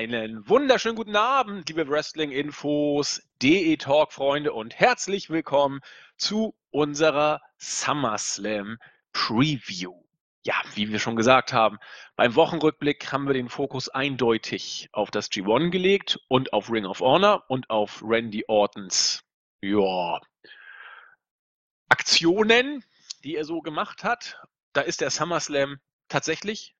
Einen wunderschönen guten Abend, liebe Wrestling-Infos, DE-Talk-Freunde und herzlich willkommen zu unserer SummerSlam Preview. Ja, wie wir schon gesagt haben, beim Wochenrückblick haben wir den Fokus eindeutig auf das G1 gelegt und auf Ring of Honor und auf Randy Ortons ja, Aktionen, die er so gemacht hat. Da ist der SummerSlam tatsächlich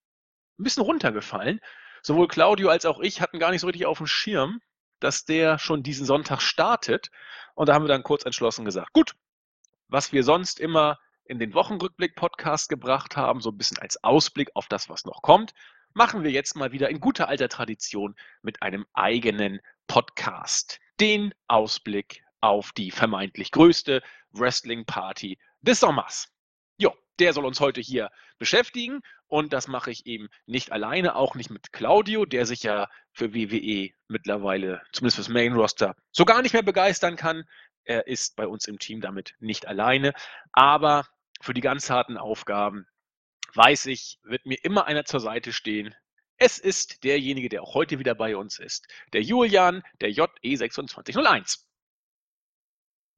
ein bisschen runtergefallen sowohl Claudio als auch ich hatten gar nicht so richtig auf dem Schirm, dass der schon diesen Sonntag startet. Und da haben wir dann kurz entschlossen gesagt, gut, was wir sonst immer in den Wochenrückblick-Podcast gebracht haben, so ein bisschen als Ausblick auf das, was noch kommt, machen wir jetzt mal wieder in guter alter Tradition mit einem eigenen Podcast. Den Ausblick auf die vermeintlich größte Wrestling-Party des Sommers. Jo, der soll uns heute hier beschäftigen und das mache ich eben nicht alleine, auch nicht mit Claudio, der sich ja für WWE mittlerweile, zumindest fürs Main Roster, so gar nicht mehr begeistern kann. Er ist bei uns im Team damit nicht alleine, aber für die ganz harten Aufgaben weiß ich, wird mir immer einer zur Seite stehen. Es ist derjenige, der auch heute wieder bei uns ist, der Julian, der JE2601.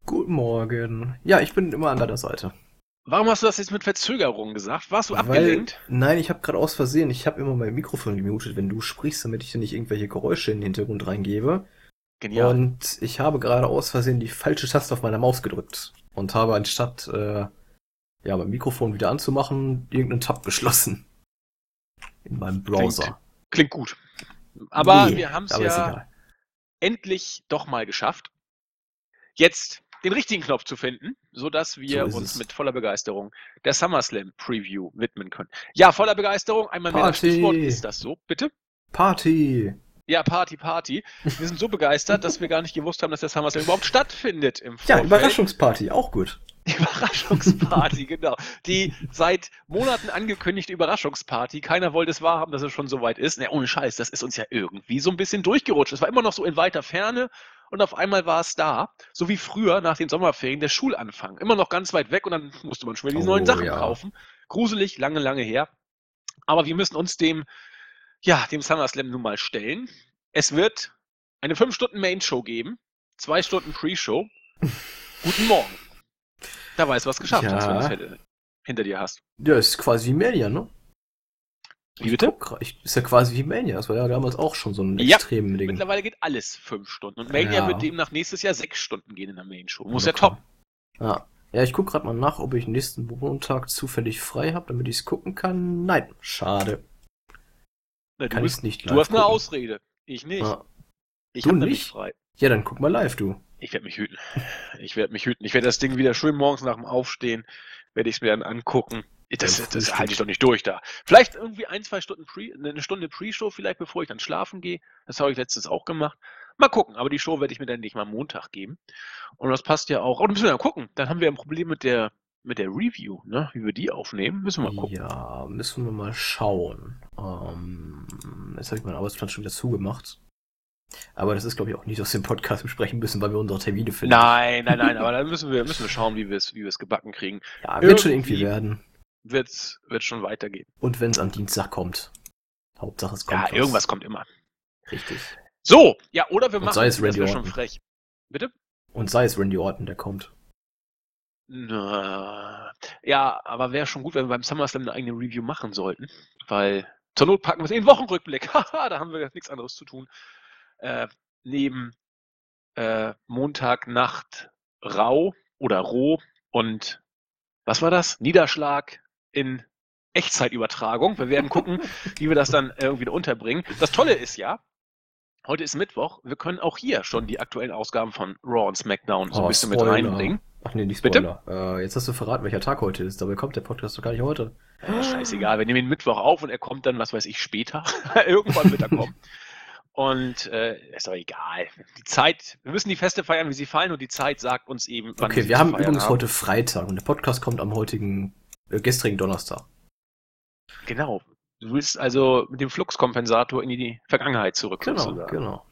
Guten Morgen. Ja, ich bin immer an deiner Seite. Warum hast du das jetzt mit Verzögerung gesagt? Warst du abgelenkt? Weil, nein, ich habe gerade aus Versehen, ich habe immer mein Mikrofon gemutet, wenn du sprichst, damit ich dir nicht irgendwelche Geräusche in den Hintergrund reingebe. Genial. Und ich habe gerade aus Versehen die falsche Taste auf meiner Maus gedrückt und habe anstatt äh, ja, mein Mikrofon wieder anzumachen, irgendeinen Tab geschlossen. In meinem Browser. Klingt, klingt gut. Aber nee, wir haben es ja endlich doch mal geschafft. Jetzt den richtigen Knopf zu finden, sodass wir so uns es. mit voller Begeisterung der SummerSlam Preview widmen können. Ja, voller Begeisterung, einmal mehr das Stichwort. Ist das so? Bitte? Party! Ja, Party, Party. Wir sind so begeistert, dass wir gar nicht gewusst haben, dass der SummerSlam überhaupt stattfindet im Vorfeld. Ja, Überraschungsparty, auch gut. Die Überraschungsparty, genau. Die seit Monaten angekündigte Überraschungsparty. Keiner wollte es wahrhaben, dass es schon so weit ist. Na, ohne Scheiß, das ist uns ja irgendwie so ein bisschen durchgerutscht. Es war immer noch so in weiter Ferne und auf einmal war es da, so wie früher nach den Sommerferien der Schulanfang. Immer noch ganz weit weg und dann musste man schon wieder die oh, neuen Sachen ja. kaufen. Gruselig, lange, lange her. Aber wir müssen uns dem, ja, dem SummerSlam nun mal stellen. Es wird eine 5-Stunden-Main-Show geben, zwei Stunden Pre-Show. Guten Morgen. Da weißt du, was geschafft ja. hast, wenn du es hinter dir hast. Ja, ist quasi wie Mania, ne? Wie bitte? Ich, ist ja quasi wie Mania. Das war ja damals auch schon so ein ja, extremen Ding. Mittlerweile geht alles fünf Stunden. Und Mania ja. wird demnach nächstes Jahr sechs Stunden gehen in der Main Show. Muss ja, ja top. Ja. Ja, ich guck gerade mal nach, ob ich nächsten Montag zufällig frei habe, damit ich es gucken kann. Nein, schade. Na, kann ich nicht Du hast gucken. eine Ausrede. Ich nicht. Ja. Ich habe nicht frei. Ja, dann guck mal live, du. Ich werde mich hüten. Ich werde mich hüten. Ich werde das Ding wieder schön morgens nach dem Aufstehen, werde ich es mir dann angucken. Das, das, halte ich doch nicht durch da. Vielleicht irgendwie ein, zwei Stunden Pre, eine Stunde Pre-Show vielleicht, bevor ich dann schlafen gehe. Das habe ich letztens auch gemacht. Mal gucken, aber die Show werde ich mir dann nicht mal Montag geben. Und das passt ja auch. Und müssen wir dann gucken. Dann haben wir ein Problem mit der, mit der Review, ne? Wie wir die aufnehmen. Müssen wir mal gucken. Ja, müssen wir mal schauen. Ähm, jetzt habe ich meinen Arbeitsplan schon wieder zugemacht. Aber das ist, glaube ich, auch nicht aus dem Podcast besprechen müssen, weil wir unsere Termine finden. Nein, nein, nein, aber dann müssen wir, müssen wir schauen, wie wir es, wie gebacken kriegen. Ja, wird irgendwie schon irgendwie werden wird es schon weitergehen. Und wenn es am Dienstag kommt. Hauptsache es kommt. Ja, was. irgendwas kommt immer. Richtig. So, ja, oder wir Und machen sei es Randy das schon frech. Bitte? Und sei es Randy Orton, der kommt. Na, ja, aber wäre schon gut, wenn wir beim SummerSlam eine eigene Review machen sollten. Weil zur Not packen wir es in den Wochenrückblick. Haha, da haben wir nichts anderes zu tun. Äh, neben äh, Montagnacht Rau oder Roh und was war das? Niederschlag in Echtzeitübertragung. Wir werden gucken, wie wir das dann irgendwie unterbringen. Das Tolle ist ja, heute ist Mittwoch, wir können auch hier schon die aktuellen Ausgaben von Raw und SmackDown so ein oh, bisschen Spoiler. mit reinbringen. Ach nee, nicht Spoiler. Bitte? Äh, jetzt hast du verraten, welcher Tag heute ist. Dabei kommt der Podcast doch gar nicht heute. scheißegal, wir nehmen ihn Mittwoch auf und er kommt dann, was weiß ich, später. Irgendwann wird er kommen. Und äh, ist doch egal. Die Zeit, wir müssen die Feste feiern, wie sie fallen, und die Zeit sagt uns eben, wann Okay, wir haben übrigens haben. heute Freitag und der Podcast kommt am heutigen, äh, gestrigen Donnerstag. Genau. Du willst also mit dem Fluxkompensator in die Vergangenheit zurück. Genau, sozusagen. genau.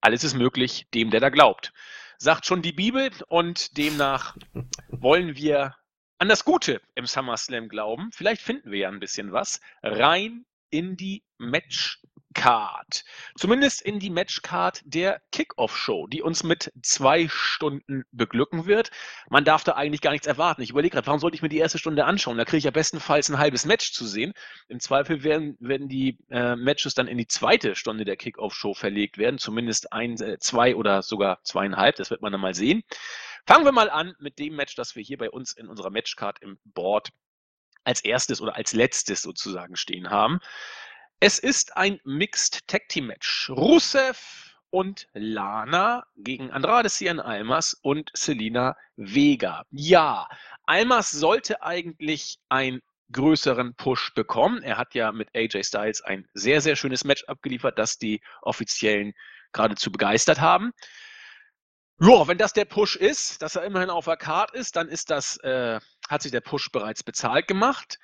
Alles ist möglich, dem, der da glaubt. Sagt schon die Bibel und demnach wollen wir an das Gute im SummerSlam glauben. Vielleicht finden wir ja ein bisschen was. Rein in die Match Card. Zumindest in die Matchcard der Kickoff-Show, die uns mit zwei Stunden beglücken wird. Man darf da eigentlich gar nichts erwarten. Ich überlege gerade, warum sollte ich mir die erste Stunde anschauen? Da kriege ich ja bestenfalls ein halbes Match zu sehen. Im Zweifel werden, werden die äh, Matches dann in die zweite Stunde der Kickoff-Show verlegt werden. Zumindest ein, äh, zwei oder sogar zweieinhalb. Das wird man dann mal sehen. Fangen wir mal an mit dem Match, das wir hier bei uns in unserer Matchcard im Board als erstes oder als letztes sozusagen stehen haben. Es ist ein Mixed Tag Team Match. Rusev und Lana gegen Andrade Cien Almas und Selina Vega. Ja, Almas sollte eigentlich einen größeren Push bekommen. Er hat ja mit AJ Styles ein sehr, sehr schönes Match abgeliefert, das die Offiziellen geradezu begeistert haben. Ja, wenn das der Push ist, dass er immerhin auf der Card ist, dann ist das, äh, hat sich der Push bereits bezahlt gemacht.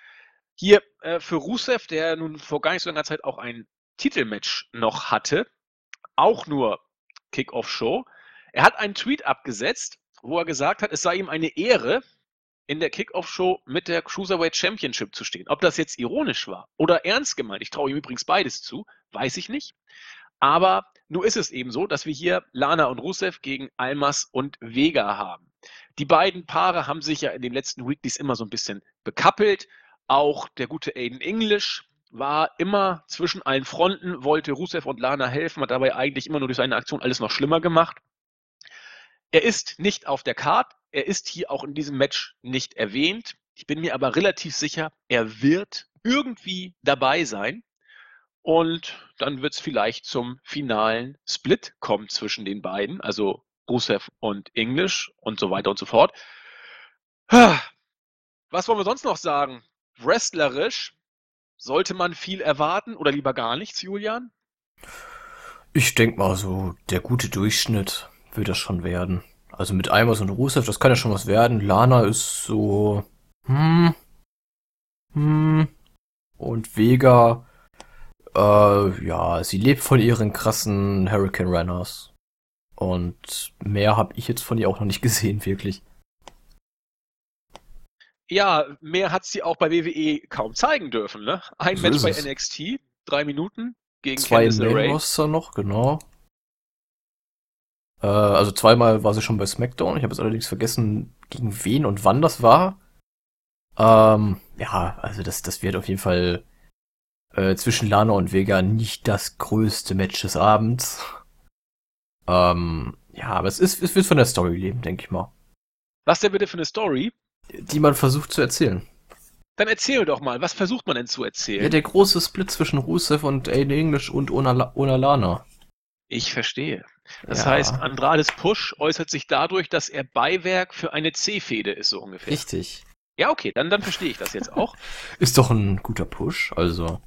Hier äh, für Rusev, der nun vor gar nicht so langer Zeit auch ein Titelmatch noch hatte, auch nur Kickoff-Show. Er hat einen Tweet abgesetzt, wo er gesagt hat, es sei ihm eine Ehre, in der Kickoff-Show mit der Cruiserweight Championship zu stehen. Ob das jetzt ironisch war oder ernst gemeint, ich traue ihm übrigens beides zu, weiß ich nicht. Aber nur ist es eben so, dass wir hier Lana und Rusev gegen Almas und Vega haben. Die beiden Paare haben sich ja in den letzten Weeklies immer so ein bisschen bekappelt. Auch der gute Aiden English war immer zwischen allen Fronten, wollte Rusev und Lana helfen, hat dabei eigentlich immer nur durch seine Aktion alles noch schlimmer gemacht. Er ist nicht auf der Card, er ist hier auch in diesem Match nicht erwähnt. Ich bin mir aber relativ sicher, er wird irgendwie dabei sein. Und dann wird es vielleicht zum finalen Split kommen zwischen den beiden, also Rusev und English und so weiter und so fort. Was wollen wir sonst noch sagen? Wrestlerisch sollte man viel erwarten oder lieber gar nichts, Julian? Ich denke mal so, der gute Durchschnitt wird das schon werden. Also mit Eimers und Rusev, das kann ja schon was werden. Lana ist so, hm, hm. Und Vega, äh, ja, sie lebt von ihren krassen Hurricane Runners. Und mehr habe ich jetzt von ihr auch noch nicht gesehen, wirklich ja, mehr hat sie auch bei WWE kaum zeigen dürfen. Ne? Ein so Match bei NXT, drei Minuten gegen Zwei Main noch, genau. Äh, also zweimal war sie schon bei SmackDown. Ich habe jetzt allerdings vergessen, gegen wen und wann das war. Ähm, ja, also das, das wird auf jeden Fall äh, zwischen Lana und Vega nicht das größte Match des Abends. Ähm, ja, aber es ist, es wird von der Story leben, denke ich mal. Was denn bitte für eine Story? die man versucht zu erzählen. Dann erzähl doch mal, was versucht man denn zu erzählen? Ja, der große Split zwischen Rusev und Aiden English und Onalana. Ich verstehe. Das ja. heißt, Andrades Push äußert sich dadurch, dass er Beiwerk für eine C-Fehde ist, so ungefähr. Richtig. Ja, okay, dann, dann verstehe ich das jetzt auch. ist doch ein guter Push, also.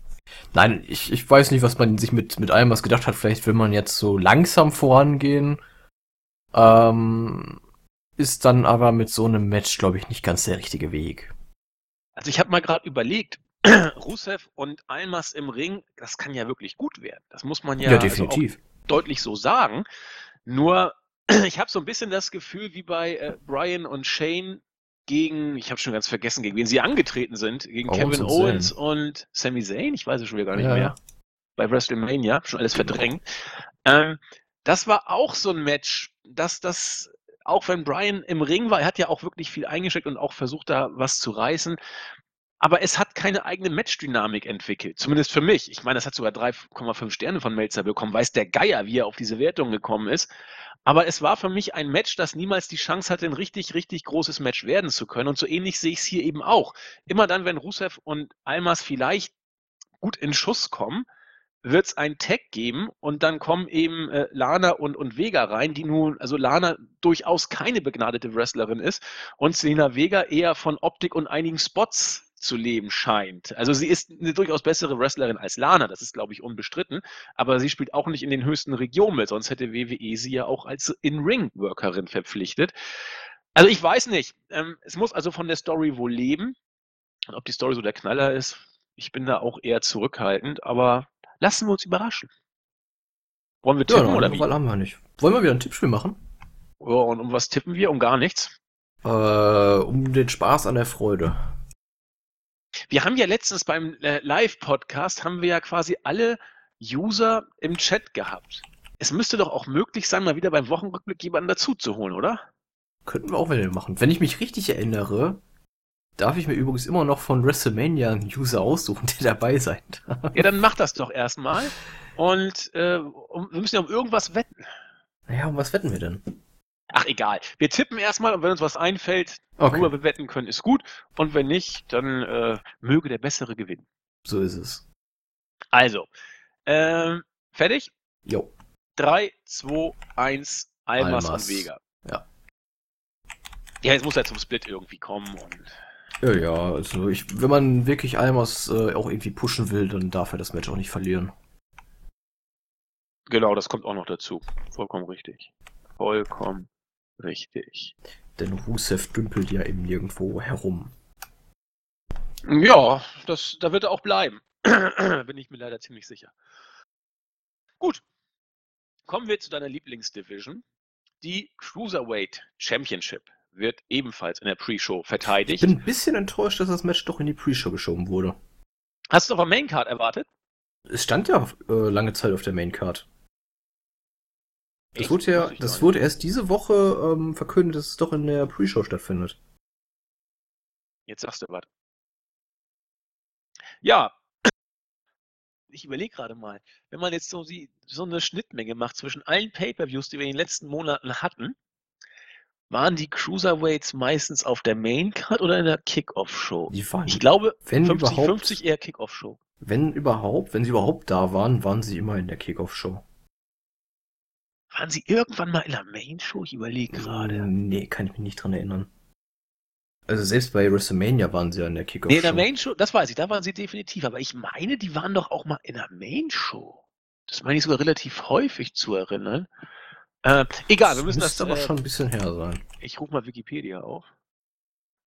Nein, ich, ich weiß nicht, was man sich mit, mit allem was gedacht hat. Vielleicht will man jetzt so langsam vorangehen. Ähm, ist dann aber mit so einem Match, glaube ich, nicht ganz der richtige Weg. Also ich habe mal gerade überlegt, Rusev und Almas im Ring, das kann ja wirklich gut werden. Das muss man ja, ja definitiv. Also deutlich so sagen. Nur, ich habe so ein bisschen das Gefühl, wie bei äh, Brian und Shane gegen, ich habe schon ganz vergessen, gegen wen sie angetreten sind, gegen Owens Kevin und Owens und Sami Zayn, ich weiß es schon wieder gar nicht ja. mehr. Bei WrestleMania, schon alles verdrängt. Ähm, das war auch so ein Match, das, das auch wenn Brian im Ring war, er hat ja auch wirklich viel eingesteckt und auch versucht, da was zu reißen. Aber es hat keine eigene Matchdynamik entwickelt. Zumindest für mich. Ich meine, das hat sogar 3,5 Sterne von Melzer bekommen. Weiß der Geier, wie er auf diese Wertung gekommen ist. Aber es war für mich ein Match, das niemals die Chance hatte, ein richtig, richtig großes Match werden zu können. Und so ähnlich sehe ich es hier eben auch. Immer dann, wenn Rusev und Almas vielleicht gut in Schuss kommen, wird es ein Tag geben und dann kommen eben äh, Lana und, und Vega rein, die nun, also Lana durchaus keine begnadete Wrestlerin ist und Selena Vega eher von Optik und einigen Spots zu leben scheint. Also sie ist eine durchaus bessere Wrestlerin als Lana, das ist, glaube ich, unbestritten, aber sie spielt auch nicht in den höchsten Regionen mit, sonst hätte WWE sie ja auch als In-Ring-Workerin verpflichtet. Also ich weiß nicht. Ähm, es muss also von der Story wohl leben. Und ob die Story so der Knaller ist, ich bin da auch eher zurückhaltend, aber Lassen wir uns überraschen. Wollen wir tippen ja, oder wie? haben wir nicht. Wollen wir wieder ein Tippspiel machen? Ja, und um was tippen wir? Um gar nichts? Äh, um den Spaß an der Freude. Wir haben ja letztens beim äh, Live-Podcast haben wir ja quasi alle User im Chat gehabt. Es müsste doch auch möglich sein, mal wieder beim Wochenrückblick jemanden dazu zu holen, oder? Könnten wir auch wieder machen. Wenn ich mich richtig erinnere, darf ich mir übrigens immer noch von WrestleMania einen User aussuchen, der dabei sein darf. Ja, dann mach das doch erstmal. Und äh, um, wir müssen ja um irgendwas wetten. Naja, um was wetten wir denn? Ach, egal. Wir tippen erstmal und wenn uns was einfällt, okay. worüber wir wetten können, ist gut. Und wenn nicht, dann äh, möge der Bessere gewinnen. So ist es. Also, ähm, fertig? Jo. 3, 2, 1, Almas, Almas. und Vega. Ja. Ja, jetzt muss er zum Split irgendwie kommen und. Ja, ja, also ich, wenn man wirklich Almas äh, auch irgendwie pushen will, dann darf er das Match auch nicht verlieren. Genau, das kommt auch noch dazu. Vollkommen richtig. Vollkommen richtig. Denn Rusev dümpelt ja eben nirgendwo herum. Ja, das, da wird er auch bleiben. Bin ich mir leider ziemlich sicher. Gut. Kommen wir zu deiner Lieblingsdivision. Die Cruiserweight Championship wird ebenfalls in der Pre-Show verteidigt. Ich bin ein bisschen enttäuscht, dass das Match doch in die Pre-Show geschoben wurde. Hast du auf der Main-Card erwartet? Es stand ja äh, lange Zeit auf der Main-Card. Das wurde ja, das wurde erst diese Woche ähm, verkündet, dass es doch in der Pre-Show stattfindet. Jetzt sagst du was. Ja, ich überlege gerade mal, wenn man jetzt so, die, so eine Schnittmenge macht zwischen allen Pay-Per-Views, die wir in den letzten Monaten hatten, waren die Cruiserweights meistens auf der Main-Card oder in der Kick-Off-Show? Ich glaube, wenn 50, 50 eher Kick-Off-Show. Wenn überhaupt, wenn sie überhaupt da waren, waren sie immer in der Kick-Off-Show. Waren sie irgendwann mal in der Main-Show? Ich überlege gerade. Nee, kann ich mich nicht dran erinnern. Also selbst bei WrestleMania waren sie ja in der Kickoff. Nee, in der Main Show, das weiß ich, da waren sie definitiv. Aber ich meine, die waren doch auch mal in der Main Show. Das meine ich sogar relativ häufig zu erinnern. Äh, egal, wir müssen das. Das aber äh, schon ein bisschen her sein. Ich rufe mal Wikipedia auf.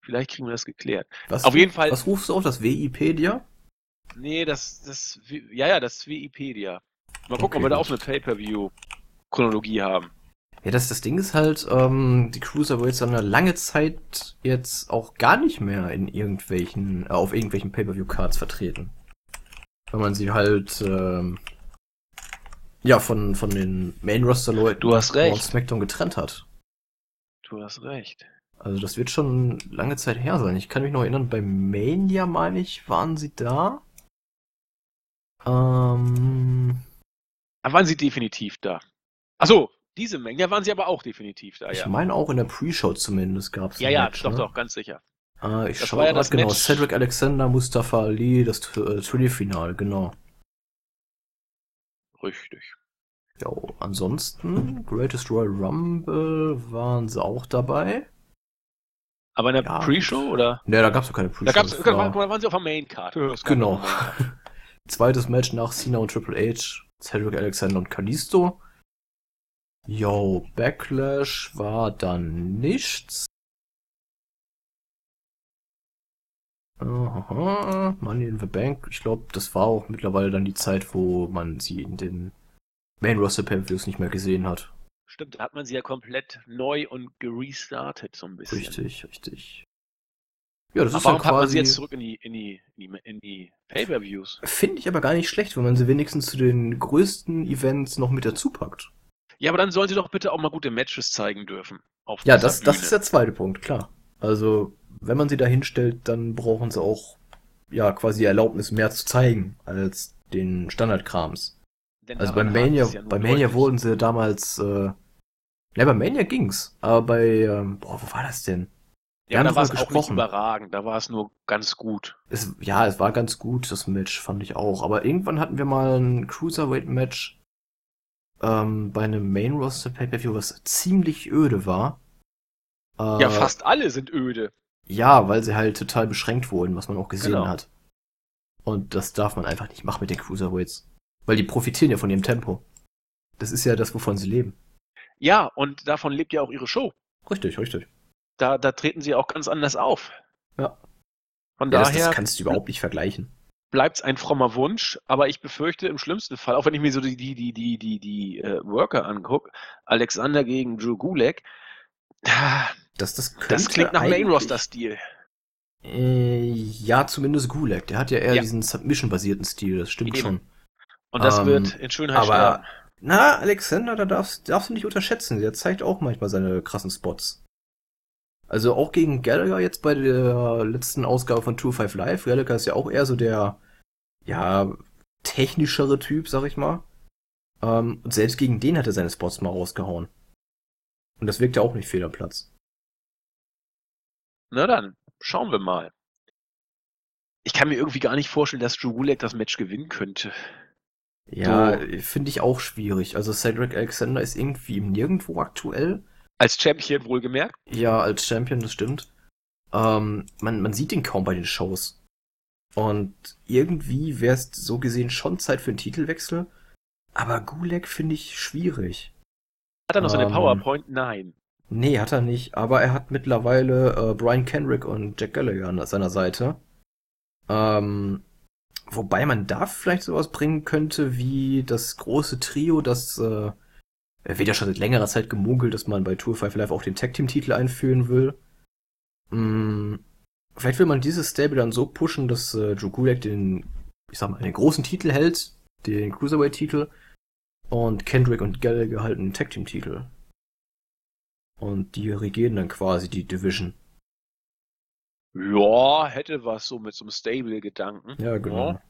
Vielleicht kriegen wir das geklärt. Was, auf jeden Fall. Was rufst du auf? Das Wikipedia? Nee, das, das, ja, ja, das Wikipedia. Mal gucken, okay, ob wir da auch eine Pay-Per-View-Chronologie haben. Ja, das, das Ding ist halt, ähm, die Cruiserweights haben eine lange Zeit jetzt auch gar nicht mehr in irgendwelchen, äh, auf irgendwelchen Pay-Per-View-Cards vertreten. Weil man sie halt, ähm, ja, von, von den Main-Roster-Leuten du hast recht. SmackDown getrennt hat. Du hast recht. Also das wird schon lange Zeit her sein. Ich kann mich noch erinnern, bei Mania, meine ich, waren sie da. Ähm. Da waren sie definitiv da. Achso, diese Menge, ja, waren sie aber auch definitiv da, ich ja. Ich meine auch in der Pre-Show zumindest gab es Ja, ja, Match, doch, ne? doch, ganz sicher. Ah, ich schaue ja gerade genau. Match. Cedric Alexander, Mustafa Ali, das äh, Turnier-Final, genau. Richtig. Ja, ansonsten, Greatest Royal Rumble waren sie auch dabei. Aber in der ja, Pre-Show, oder? Ne, da gab es doch keine Pre-Show. Da, gab's, da waren sie auf der Main-Card. Genau. Zweites Match nach Cena und Triple H, Cedric Alexander und Kalisto. Yo, Backlash war dann nichts. Aha, Money in the Bank. Ich glaube, das war auch mittlerweile dann die Zeit, wo man sie in den Main Roster Pay-Views nicht mehr gesehen hat. Stimmt, da hat man sie ja komplett neu und gerestartet so ein bisschen. Richtig, richtig. Ja, das aber ist warum ja quasi... man sie jetzt zurück in die, in die, in die, in die Pay-Per-Views? Finde ich aber gar nicht schlecht, wenn man sie wenigstens zu den größten Events noch mit dazu packt. Ja, aber dann sollen sie doch bitte auch mal gute Matches zeigen dürfen. ja, das, das ist der zweite Punkt, klar. Also, wenn man sie da hinstellt, dann brauchen sie auch, ja, quasi die Erlaubnis, mehr zu zeigen als den Standardkrams. Denn also bei Mania, ja bei Mania wurden sie damals, äh, ja, bei Mania ging's, aber bei, ähm, boah, wo war das denn? Wir ja, da war es auch nicht überragend, da war es nur ganz gut. Es, ja, es war ganz gut, das Match, fand ich auch. Aber irgendwann hatten wir mal ein Cruiserweight-Match, ähm, bei einem Main Roster Pay-Per-View, was ziemlich öde war. Äh, ja, fast alle sind öde. Ja, weil sie halt total beschränkt wurden, was man auch gesehen genau. hat. Und das darf man einfach nicht machen mit den Cruiserweights. Weil die profitieren ja von ihrem Tempo. Das ist ja das, wovon sie leben. Ja, und davon lebt ja auch ihre Show. Richtig, richtig. Da, da treten sie auch ganz anders auf. Ja. Von ja, daher. Das, das kannst du überhaupt nicht vergleichen bleibt es ein frommer Wunsch, aber ich befürchte im schlimmsten Fall, auch wenn ich mir so die, die, die, die, die, die äh, Worker angucke, Alexander gegen Drew Gulak, das, das, das klingt nach Main-Roster-Stil. Äh, ja, zumindest Gulag. Der hat ja eher ja. diesen Submission-basierten Stil, das stimmt Eben. schon. Und das ähm, wird in Schönheit aber, sterben. Na, Alexander, da darfst, darfst du nicht unterschätzen. Der zeigt auch manchmal seine krassen Spots. Also auch gegen Gallagher jetzt bei der letzten Ausgabe von 2 5 Live. Gallagher ist ja auch eher so der, ja, technischere Typ, sag ich mal. Ähm, und selbst gegen den hat er seine Spots mal rausgehauen. Und das wirkt ja auch nicht fehl am Platz. Na dann, schauen wir mal. Ich kann mir irgendwie gar nicht vorstellen, dass Drew Gulak das Match gewinnen könnte. Ja, so. finde ich auch schwierig. Also Cedric Alexander ist irgendwie nirgendwo aktuell. Als Champion wohlgemerkt? Ja, als Champion, das stimmt. Ähm, man, man sieht ihn kaum bei den Shows. Und irgendwie wäre es so gesehen schon Zeit für einen Titelwechsel. Aber Gulag finde ich schwierig. Hat er noch ähm, so eine PowerPoint? Nein. Nee, hat er nicht. Aber er hat mittlerweile äh, Brian Kenrick und Jack Gallagher an seiner Seite. Ähm, wobei man da vielleicht sowas bringen könnte wie das große Trio, das äh, wird ja schon seit längerer Zeit gemunkelt, dass man bei Tour 5 Live auch den Tag Team Titel einführen will. Hm, vielleicht will man dieses Stable dann so pushen, dass äh, Drew Gulak den, ich sag mal, den großen Titel hält, den Cruiserweight Titel und Kendrick und Gallagher halten den Tag Team Titel. Und die regieren dann quasi die Division. Ja, hätte was so mit so einem Stable-Gedanken. Ja, genau. Ja.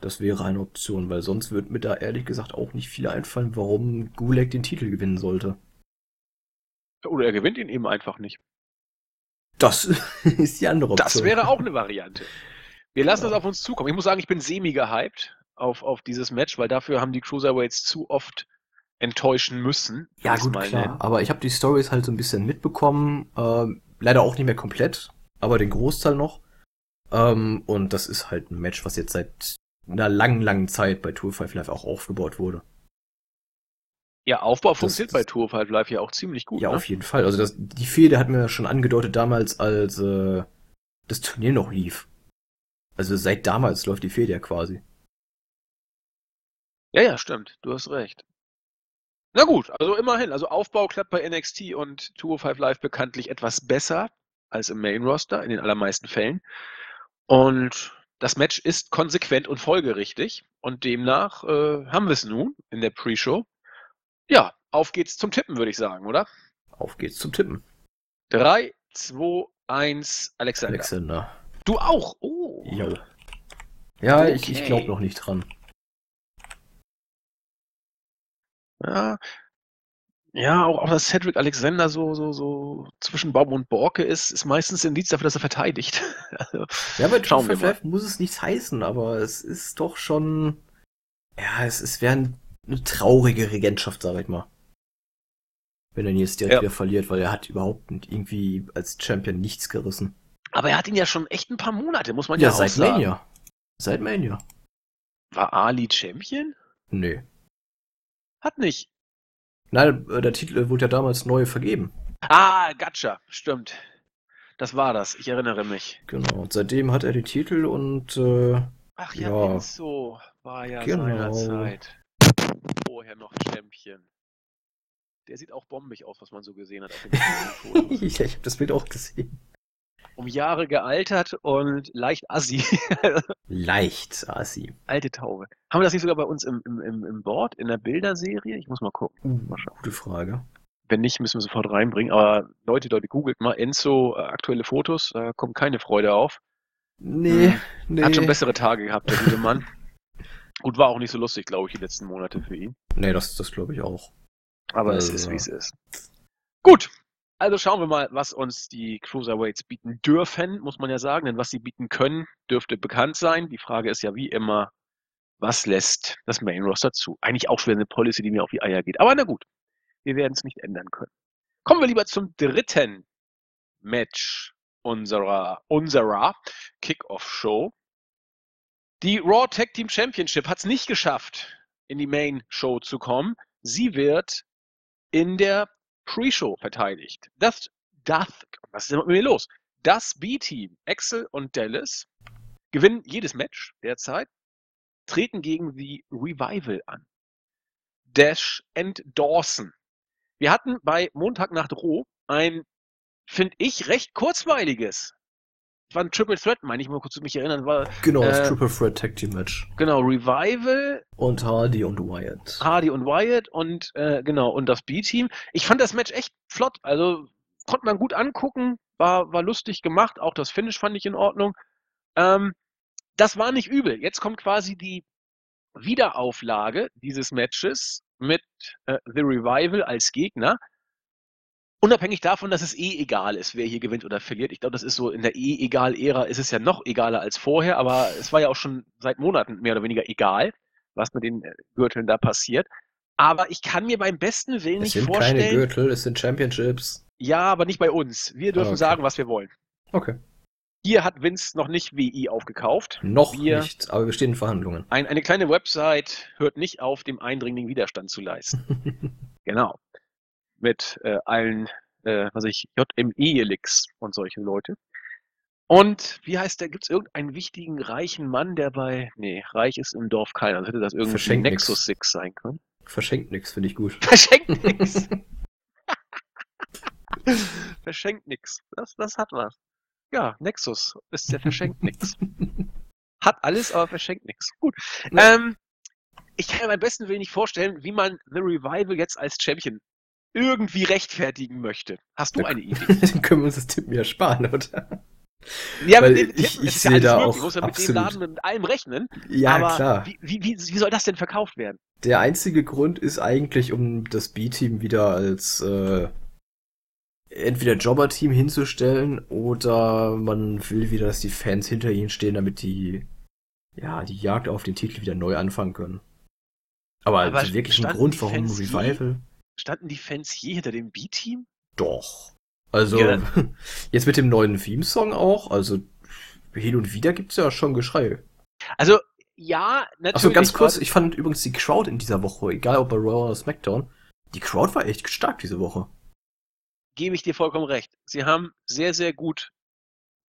Das wäre eine Option, weil sonst wird mir da ehrlich gesagt auch nicht viel einfallen, warum Gulag den Titel gewinnen sollte. Oder er gewinnt ihn eben einfach nicht. Das ist die andere Option. Das wäre auch eine Variante. Wir lassen ja. das auf uns zukommen. Ich muss sagen, ich bin semi gehypt auf, auf dieses Match, weil dafür haben die Cruiserweights zu oft enttäuschen müssen. Ja, gut, klar. Nennen. Aber ich habe die Stories halt so ein bisschen mitbekommen. Ähm, leider auch nicht mehr komplett, aber den Großteil noch. Ähm, und das ist halt ein Match, was jetzt seit einer langen, langen Zeit bei Tour 5 Live auch aufgebaut wurde. Ja, Aufbau funktioniert bei Tour 5 Live ja auch ziemlich gut. Ja, ne? auf jeden Fall. Also das, die Fehde hat mir ja schon angedeutet damals, als äh, das Turnier noch lief. Also seit damals läuft die Fehde ja quasi. Ja, ja, stimmt. Du hast recht. Na gut, also immerhin. Also Aufbau klappt bei NXT und 205 Live bekanntlich etwas besser als im Main Roster in den allermeisten Fällen. Und das Match ist konsequent und folgerichtig. Und demnach äh, haben wir es nun in der Pre-Show. Ja, auf geht's zum Tippen, würde ich sagen, oder? Auf geht's zum Tippen. 3, 2, 1, Alexander. Alexander. Du auch? Oh. Jo. Ja, okay. ich, ich glaube noch nicht dran. Ja, ja, auch, auch dass Cedric Alexander so, so, so zwischen Baum und Borke ist, ist meistens ein Indiz dafür, dass er verteidigt. also, ja, bei Schauen wir mal. muss es nichts heißen, aber es ist doch schon, ja, es, es wäre eine traurige Regentschaft, sag ich mal. Wenn er jetzt direkt ja. wieder verliert, weil er hat überhaupt irgendwie als Champion nichts gerissen. Aber er hat ihn ja schon echt ein paar Monate, muss man ja, ja seit sagen. Mania. Seit Mania. War Ali Champion? Nee. Hat nicht. Nein, äh, der Titel wurde ja damals neu vergeben. Ah, gotcha, stimmt. Das war das, ich erinnere mich. Genau, und seitdem hat er den Titel und äh, Ach ja, ja. so war ja genau. seinerzeit. Vorher noch Champion. Der sieht auch bombig aus, was man so gesehen hat. ich ich habe das Bild auch gesehen um Jahre gealtert und leicht assi. leicht assi. Alte Taube. Haben wir das nicht sogar bei uns im, im, im, Board, in der Bilderserie? Ich muss mal gucken. Uh, mal Gute Frage. Wenn nicht, müssen wir sofort reinbringen. Aber Leute, Leute, googelt mal Enzo äh, aktuelle Fotos, da kommt keine Freude auf. Nee, hm. nee. Hat schon bessere Tage gehabt, der gute Mann. Gut, war auch nicht so lustig, glaube ich, die letzten Monate für ihn. Nee, das, das glaube ich auch. Aber also. es ist, wie es ist. Gut, also schauen wir mal, was uns die Cruiserweights bieten dürfen, muss man ja sagen, denn was sie bieten können, dürfte bekannt sein. Die Frage ist ja wie immer, was lässt das Main Roster zu? Eigentlich auch schon eine Policy, die mir auf die Eier geht. Aber na gut, wir werden es nicht ändern können. Kommen wir lieber zum dritten Match unserer, unserer Kickoff-Show. Die Raw Tag Team Championship hat es nicht geschafft, in die Main Show zu kommen. Sie wird in der Pre-Show verteidigt. Das, das, was ist denn mit mir los? Das B-Team, Axel und Dallas, gewinnen jedes Match derzeit, treten gegen die Revival an. Dash and Dawson. Wir hatten bei Montag nach Roh ein, finde ich, recht kurzweiliges war ein Triple Threat, meine ich mal kurz mich erinnern. War, genau, das äh, Triple Threat Tag Team Match. Genau, Revival. Und Hardy und Wyatt. Hardy und Wyatt und äh, genau, und das B-Team. Ich fand das Match echt flott. Also konnte man gut angucken, war, war lustig gemacht. Auch das Finish fand ich in Ordnung. Ähm, das war nicht übel. Jetzt kommt quasi die Wiederauflage dieses Matches mit äh, The Revival als Gegner. Unabhängig davon, dass es eh egal ist, wer hier gewinnt oder verliert. Ich glaube, das ist so in der eh egal Ära ist es ja noch egaler als vorher, aber es war ja auch schon seit Monaten mehr oder weniger egal, was mit den äh, Gürteln da passiert. Aber ich kann mir beim besten Willen es nicht vorstellen. Es sind keine Gürtel, es sind Championships. Ja, aber nicht bei uns. Wir dürfen okay. sagen, was wir wollen. Okay. Hier hat Vince noch nicht WI aufgekauft. Noch wir, nicht, aber wir stehen in Verhandlungen. Ein, eine kleine Website hört nicht auf, dem Eindringling Widerstand zu leisten. genau. Mit äh, allen, äh, was ich, JME-Elix und solche Leute. Und wie heißt der? Gibt es irgendeinen wichtigen reichen Mann, der bei. Nee, reich ist im Dorf keiner. Also hätte das irgendwie Verschenkt Nexus nix. 6 sein können. Verschenkt nix, finde ich gut. Verschenkt nix. Verschenkt nix. Das, das hat was. Ja, Nexus ist der verschenkt nix. Hat alles, aber verschenkt nix. Gut. Ja. Ähm, ich kann mir beim besten Willen nicht vorstellen, wie man The Revival jetzt als Champion irgendwie rechtfertigen möchte. Hast du da, eine Idee? Dann können wir uns das Tippen ja sparen, oder? Ja, Weil mit dem ich, ich sehe da auch. Ich muss ja mit dem Laden mit allem rechnen. Ja, aber klar. Wie, wie, wie, wie soll das denn verkauft werden? Der einzige Grund ist eigentlich, um das B-Team wieder als äh, entweder Jobber-Team hinzustellen oder man will wieder, dass die Fans hinter ihnen stehen, damit die ja die Jagd auf den Titel wieder neu anfangen können. Aber, Aber also wirklich ein Grund, warum Revival? Standen die Fans je hinter dem B-Team? Doch. Also ja. jetzt mit dem neuen Theme-Song auch, also hin und wieder gibt's ja schon Geschrei. Also ja, natürlich. Achso, ganz kurz, ich fand übrigens die Crowd in dieser Woche, egal ob bei Raw oder SmackDown, die Crowd war echt stark diese Woche gebe ich dir vollkommen recht. Sie haben sehr, sehr gut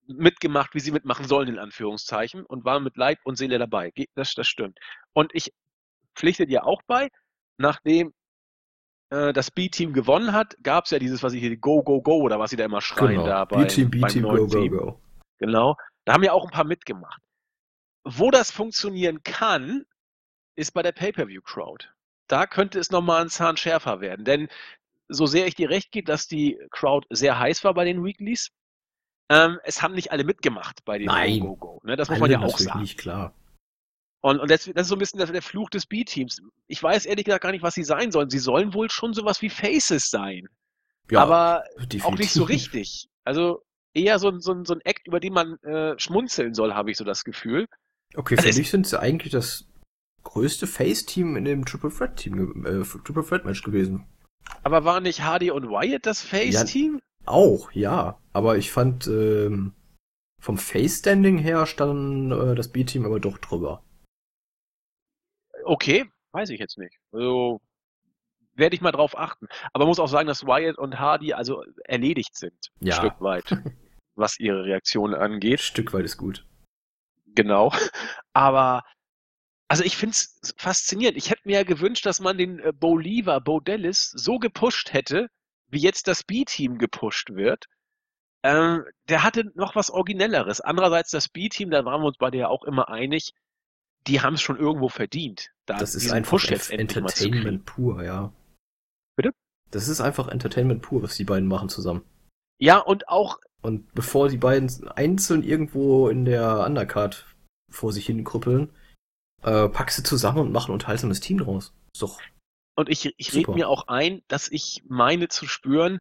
mitgemacht, wie sie mitmachen sollen, in Anführungszeichen, und waren mit Leib und Seele dabei. Das, das stimmt. Und ich pflichte dir auch bei, nachdem äh, das B-Team gewonnen hat, gab es ja dieses, was ich hier, Go, Go, Go, oder was sie da immer schreien genau. da bei, B-Team, B-Team, Go, Go, Go. Genau. Da haben ja auch ein paar mitgemacht. Wo das funktionieren kann, ist bei der Pay-Per-View-Crowd. Da könnte es nochmal ein Zahn schärfer werden. Denn so sehr ich dir recht gebe, dass die Crowd sehr heiß war bei den Weeklies, ähm, es haben nicht alle mitgemacht bei den Nein, Go, Go, Go ne? Das muss man ja auch sagen. nicht klar. Und, und das, das, ist so ein bisschen der, der Fluch des B-Teams. Ich weiß ehrlich gesagt gar nicht, was sie sein sollen. Sie sollen wohl schon sowas wie Faces sein. Ja, aber definitiv. auch nicht so richtig. Also eher so, so, so ein Act, über den man äh, schmunzeln soll, habe ich so das Gefühl. Okay, also für mich sind sie eigentlich das größte Face-Team in dem Triple Threat Team, äh, Triple Threat Match gewesen. Aber war nicht Hardy und Wyatt das Face-Team? Ja, auch, ja. Aber ich fand, ähm, vom Face-Standing her stand äh, das B-Team aber doch drüber. Okay, weiß ich jetzt nicht. Also werde ich mal drauf achten. Aber muss auch sagen, dass Wyatt und Hardy also erledigt sind. Ja. Ein Stück weit, was ihre Reaktion angeht. Ein Stück weit ist gut. Genau. Aber also ich finde es faszinierend. Ich hätte mir ja gewünscht, dass man den äh, Bolivar, Bo Dallas so gepusht hätte, wie jetzt das B-Team gepusht wird. Ähm, der hatte noch was Originelleres. Andererseits das B-Team, da waren wir uns bei der auch immer einig, die haben es schon irgendwo verdient. Da das ist einfach Push jetzt Entertainment pur, ja. Bitte? Das ist einfach Entertainment pur, was die beiden machen zusammen. Ja, und auch. Und bevor die beiden einzeln irgendwo in der Undercard vor sich hin krüppeln, äh, pack sie zusammen und mach ein unterhaltsames Team draus. Ist doch. Und ich, ich rede mir auch ein, dass ich meine zu spüren,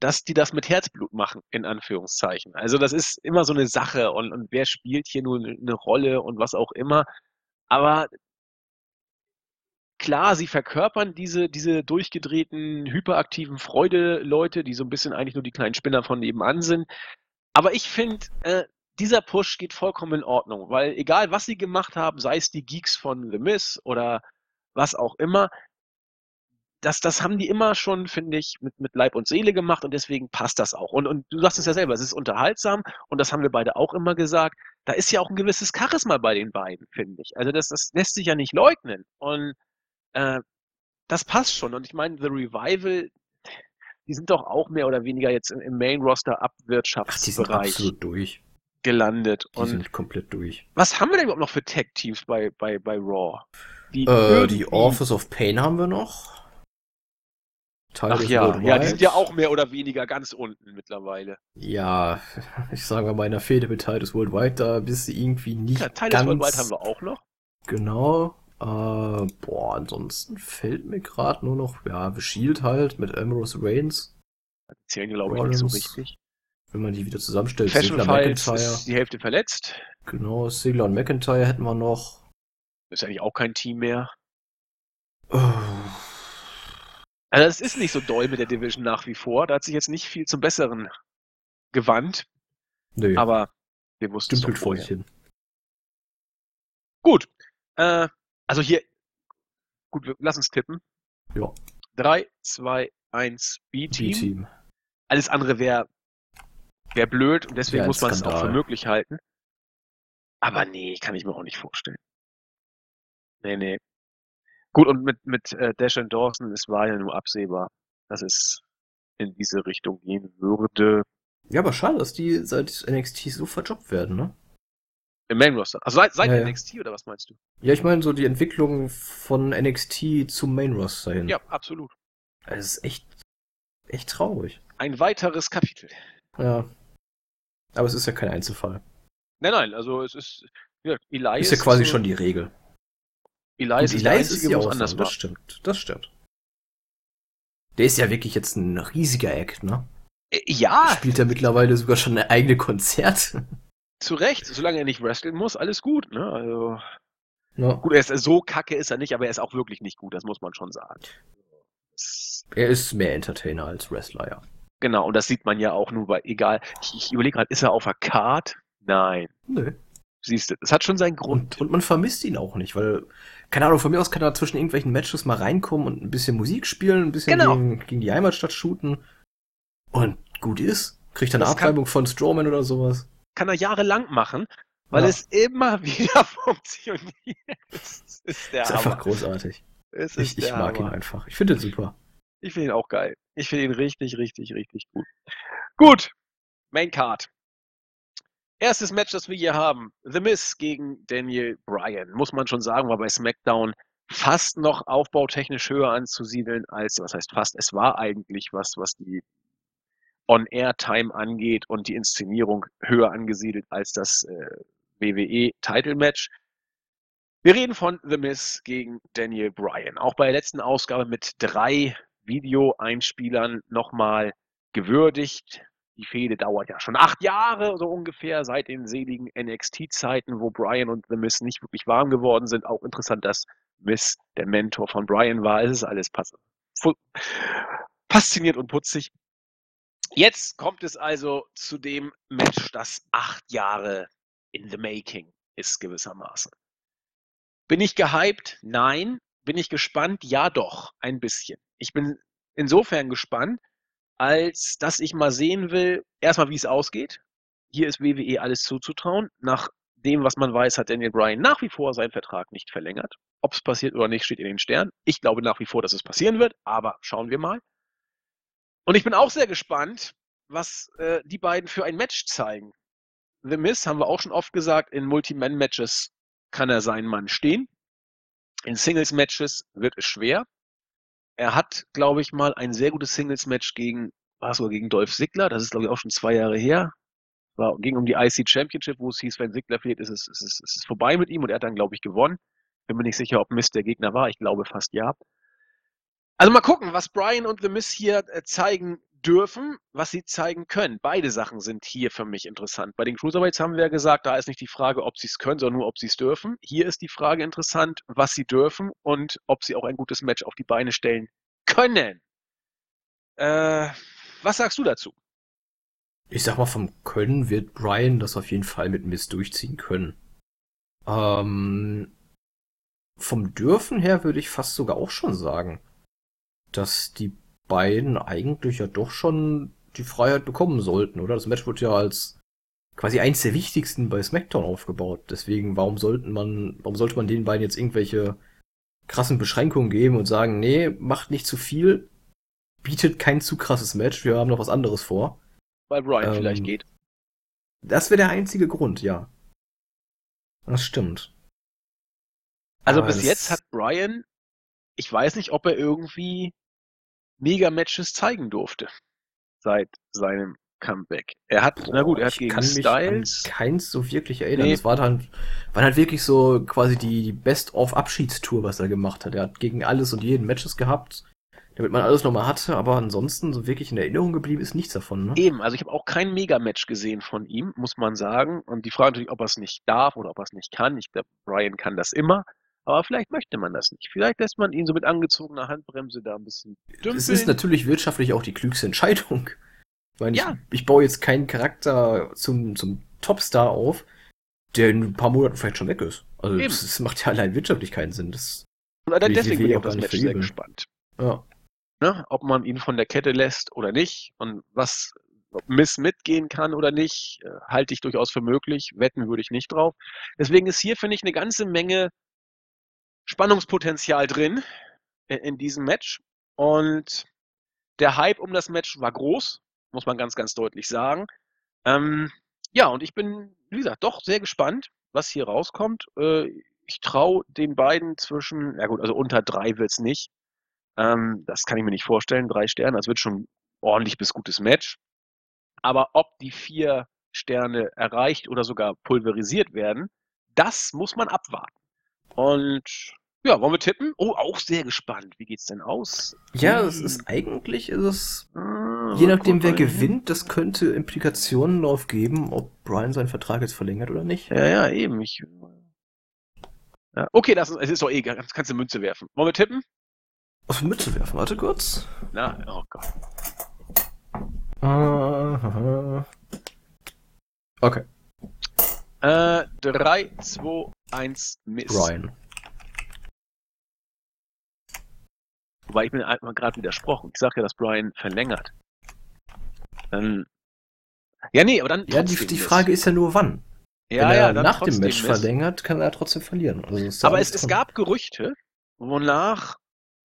dass die das mit Herzblut machen, in Anführungszeichen. Also das ist immer so eine Sache und, und wer spielt hier nun eine Rolle und was auch immer. Aber klar, sie verkörpern diese, diese durchgedrehten, hyperaktiven Freude-Leute, die so ein bisschen eigentlich nur die kleinen Spinner von nebenan sind. Aber ich finde, äh, dieser Push geht vollkommen in Ordnung, weil egal was sie gemacht haben, sei es die Geeks von The Miss oder was auch immer, das, das haben die immer schon, finde ich, mit, mit Leib und Seele gemacht und deswegen passt das auch. Und, und du sagst es ja selber, es ist unterhaltsam und das haben wir beide auch immer gesagt. Da ist ja auch ein gewisses Charisma bei den beiden, finde ich. Also das, das lässt sich ja nicht leugnen. Und äh, das passt schon. Und ich meine, The Revival, die sind doch auch mehr oder weniger jetzt im, im Main-Roster-Abwirtschaftsbereich. Die sind absolut durch gelandet. Die und sind komplett durch. Was haben wir denn überhaupt noch für Tag-Teams bei, bei, bei Raw? Die, äh, die Office of Pain haben wir noch. Teil Ach ja, ja, die sind ja auch mehr oder weniger ganz unten mittlerweile. Ja, ich sage mal, in der Fehde mit Titus Worldwide, da bist du irgendwie nicht ja, Titus ganz... Worldwide haben wir auch noch. Genau. Äh, boah, ansonsten fällt mir gerade nur noch, ja, The Shield halt mit Ambrose Reigns. Die zählen, glaube ich, nicht so richtig. Wenn man die wieder zusammenstellt, Fashion McIntyre. ist die Hälfte verletzt. Genau, Sigler und McIntyre hätten wir noch. Ist eigentlich auch kein Team mehr. Oh. Also es ist nicht so doll mit der Division nach wie vor. Da hat sich jetzt nicht viel zum Besseren gewandt. Nee. Aber wir wussten es vor hin. Gut. Äh, also hier. Gut, lass uns tippen. Ja. 3, 2, 1, B-Team. B-Team. Alles andere wäre wär blöd und deswegen ja, muss man es auch für möglich halten. Aber nee, kann ich mir auch nicht vorstellen. Nee, nee. Gut, und mit, mit äh, Dash und Dawson, es war ja nur absehbar, dass es in diese Richtung gehen würde. Ja, aber schade, dass die seit NXT so verjobbt werden, ne? Im Main Roster. Also seit, seit ja, NXT ja. oder was meinst du? Ja, ich meine so die Entwicklung von NXT zum Main Roster hin. Ja, absolut. Das ist echt, echt traurig. Ein weiteres Kapitel. Ja. Aber es ist ja kein Einzelfall. Nein, nein, also es ist. Ja, Elias ist ja quasi so, schon die Regel. Elias, ist, Elias ist ja auch anders. Das stimmt, das stimmt. Der ist ja wirklich jetzt ein riesiger Act, ne? Äh, ja. Spielt er mittlerweile sogar schon eigene Konzert. Zu Recht, solange er nicht wresteln muss, alles gut, ne? Also. Ja. Gut, er ist so kacke ist er nicht, aber er ist auch wirklich nicht gut, das muss man schon sagen. Er ist mehr Entertainer als Wrestler, ja. Genau, und das sieht man ja auch nur bei, egal, ich, ich überlege gerade, ist er auf der Card? Nein. Nö. Siehst du, das hat schon seinen Grund. Und, und, man vermisst ihn auch nicht, weil, keine Ahnung, von mir aus kann er zwischen irgendwelchen Matches mal reinkommen und ein bisschen Musik spielen, ein bisschen genau. gegen, gegen, die Heimatstadt shooten. Und gut ist. Kriegt er eine Abtreibung kann, von Strowman oder sowas. Kann er jahrelang machen, weil ja. es immer wieder funktioniert. Das ist der ist Hammer. einfach großartig. ich, ich mag Hammer. ihn einfach. Ich finde ihn super. Ich finde ihn auch geil. Ich finde ihn richtig, richtig, richtig gut. Gut. Main Card. Erstes Match, das wir hier haben. The Miz gegen Daniel Bryan. Muss man schon sagen, war bei SmackDown fast noch aufbautechnisch höher anzusiedeln als, was heißt fast, es war eigentlich was, was die On-Air-Time angeht und die Inszenierung höher angesiedelt als das äh, WWE-Title-Match. Wir reden von The Miz gegen Daniel Bryan. Auch bei der letzten Ausgabe mit drei Videoeinspielern nochmal gewürdigt. Die Fehde dauert ja schon acht Jahre so ungefähr seit den seligen NXT-Zeiten, wo Brian und The Miss nicht wirklich warm geworden sind. Auch interessant, dass Miss der Mentor von Brian war. Es ist alles fasziniert und putzig. Jetzt kommt es also zu dem Match, das acht Jahre in the making ist gewissermaßen. Bin ich gehypt? Nein. Bin ich gespannt? Ja, doch, ein bisschen. Ich bin insofern gespannt, als dass ich mal sehen will, erstmal, wie es ausgeht. Hier ist WWE alles zuzutrauen. Nach dem, was man weiß, hat Daniel Bryan nach wie vor seinen Vertrag nicht verlängert. Ob es passiert oder nicht, steht in den Sternen. Ich glaube nach wie vor, dass es passieren wird, aber schauen wir mal. Und ich bin auch sehr gespannt, was äh, die beiden für ein Match zeigen. The Miz, haben wir auch schon oft gesagt, in Multi-Man-Matches kann er seinen Mann stehen. In Singles-Matches wird es schwer er hat, glaube ich, mal ein sehr gutes Singles-Match gegen, war sogar gegen Dolph Ziggler, das ist, glaube ich, auch schon zwei Jahre her. War, ging um die IC Championship, wo es hieß, wenn Ziggler fehlt, ist es, ist, es, ist es vorbei mit ihm und er hat dann, glaube ich, gewonnen. Bin mir nicht sicher, ob Mist der Gegner war. Ich glaube fast ja. Also mal gucken, was Brian und The Miss hier äh, zeigen dürfen, was sie zeigen können. Beide Sachen sind hier für mich interessant. Bei den Cruiserweights haben wir ja gesagt, da ist nicht die Frage, ob sie es können, sondern nur, ob sie es dürfen. Hier ist die Frage interessant, was sie dürfen und ob sie auch ein gutes Match auf die Beine stellen können. Äh, was sagst du dazu? Ich sag mal, vom Können wird Brian das auf jeden Fall mit Miss durchziehen können. Ähm, vom Dürfen her würde ich fast sogar auch schon sagen, dass die beiden eigentlich ja doch schon die Freiheit bekommen sollten, oder? Das Match wird ja als quasi eins der wichtigsten bei SmackDown aufgebaut. Deswegen, warum sollten man, warum sollte man den beiden jetzt irgendwelche krassen Beschränkungen geben und sagen, nee, macht nicht zu viel, bietet kein zu krasses Match, wir haben noch was anderes vor. Weil Brian ähm, vielleicht geht. Das wäre der einzige Grund, ja. Das stimmt. Also Aber bis jetzt hat Brian, ich weiß nicht, ob er irgendwie Mega-Matches zeigen durfte seit seinem Comeback. Er hat, Boah, na gut, er hat gegen Styles. keins so wirklich erinnern. Nee. Das war dann, war halt wirklich so quasi die Best-of-Abschiedstour, was er gemacht hat. Er hat gegen alles und jeden Matches gehabt, damit man alles nochmal hatte, aber ansonsten so wirklich in Erinnerung geblieben ist nichts davon. Ne? Eben, also ich habe auch kein Mega-Match gesehen von ihm, muss man sagen. Und die Frage natürlich, ob er es nicht darf oder ob er es nicht kann. Ich glaube, Brian kann das immer. Aber vielleicht möchte man das nicht. Vielleicht lässt man ihn so mit angezogener Handbremse da ein bisschen dümpeln. Es ist natürlich wirtschaftlich auch die klügste Entscheidung. Ich meine, ja. ich, ich baue jetzt keinen Charakter zum, zum Topstar auf, der in ein paar Monaten vielleicht schon weg ist. Also das, das, macht ja allein wirtschaftlich keinen Sinn. Das Und deswegen bin ich auf das Match sehr gespannt. Ja. Ne? Ob man ihn von der Kette lässt oder nicht und was ob Miss mitgehen kann oder nicht, äh, halte ich durchaus für möglich. Wetten würde ich nicht drauf. Deswegen ist hier, finde ich, eine ganze Menge Spannungspotenzial drin in, diesem Match. Und der Hype um das Match war groß muss man ganz, ganz deutlich sagen. Ähm, ja, und ich bin, wie gesagt, doch sehr gespannt, was hier rauskommt. Äh, ich traue den beiden zwischen, ja gut, also unter drei wird es nicht. Ähm, das kann ich mir nicht vorstellen, drei Sterne. Das wird schon ordentlich bis gutes Match. Aber ob die vier Sterne erreicht oder sogar pulverisiert werden, das muss man abwarten. Und ja, wollen wir tippen? Oh, auch sehr gespannt. Wie geht's denn aus? Ja, es ist eigentlich ist es ah, je nachdem wer gewinnt, das könnte Implikationen darauf geben, ob Brian seinen Vertrag jetzt verlängert oder nicht. Ja, ja, eben. Ich, ja, okay, das ist, es ist doch eh, das kannst du Münze werfen. Wollen wir tippen? Auf Münze werfen, warte kurz. Na, oh Gott. Uh, okay. Äh, 3, 2, 1, Miss. Brian. Wobei ich mir einfach gerade widersprochen. Ich sage ja, dass Brian verlängert. Dann. Ja, nee, aber dann. Ja, die, die Frage ist ja nur wann. Ja, Wenn er ja, nach dem Match ist. verlängert, kann er trotzdem verlieren. Also aber es, es, gab Gerüchte, wonach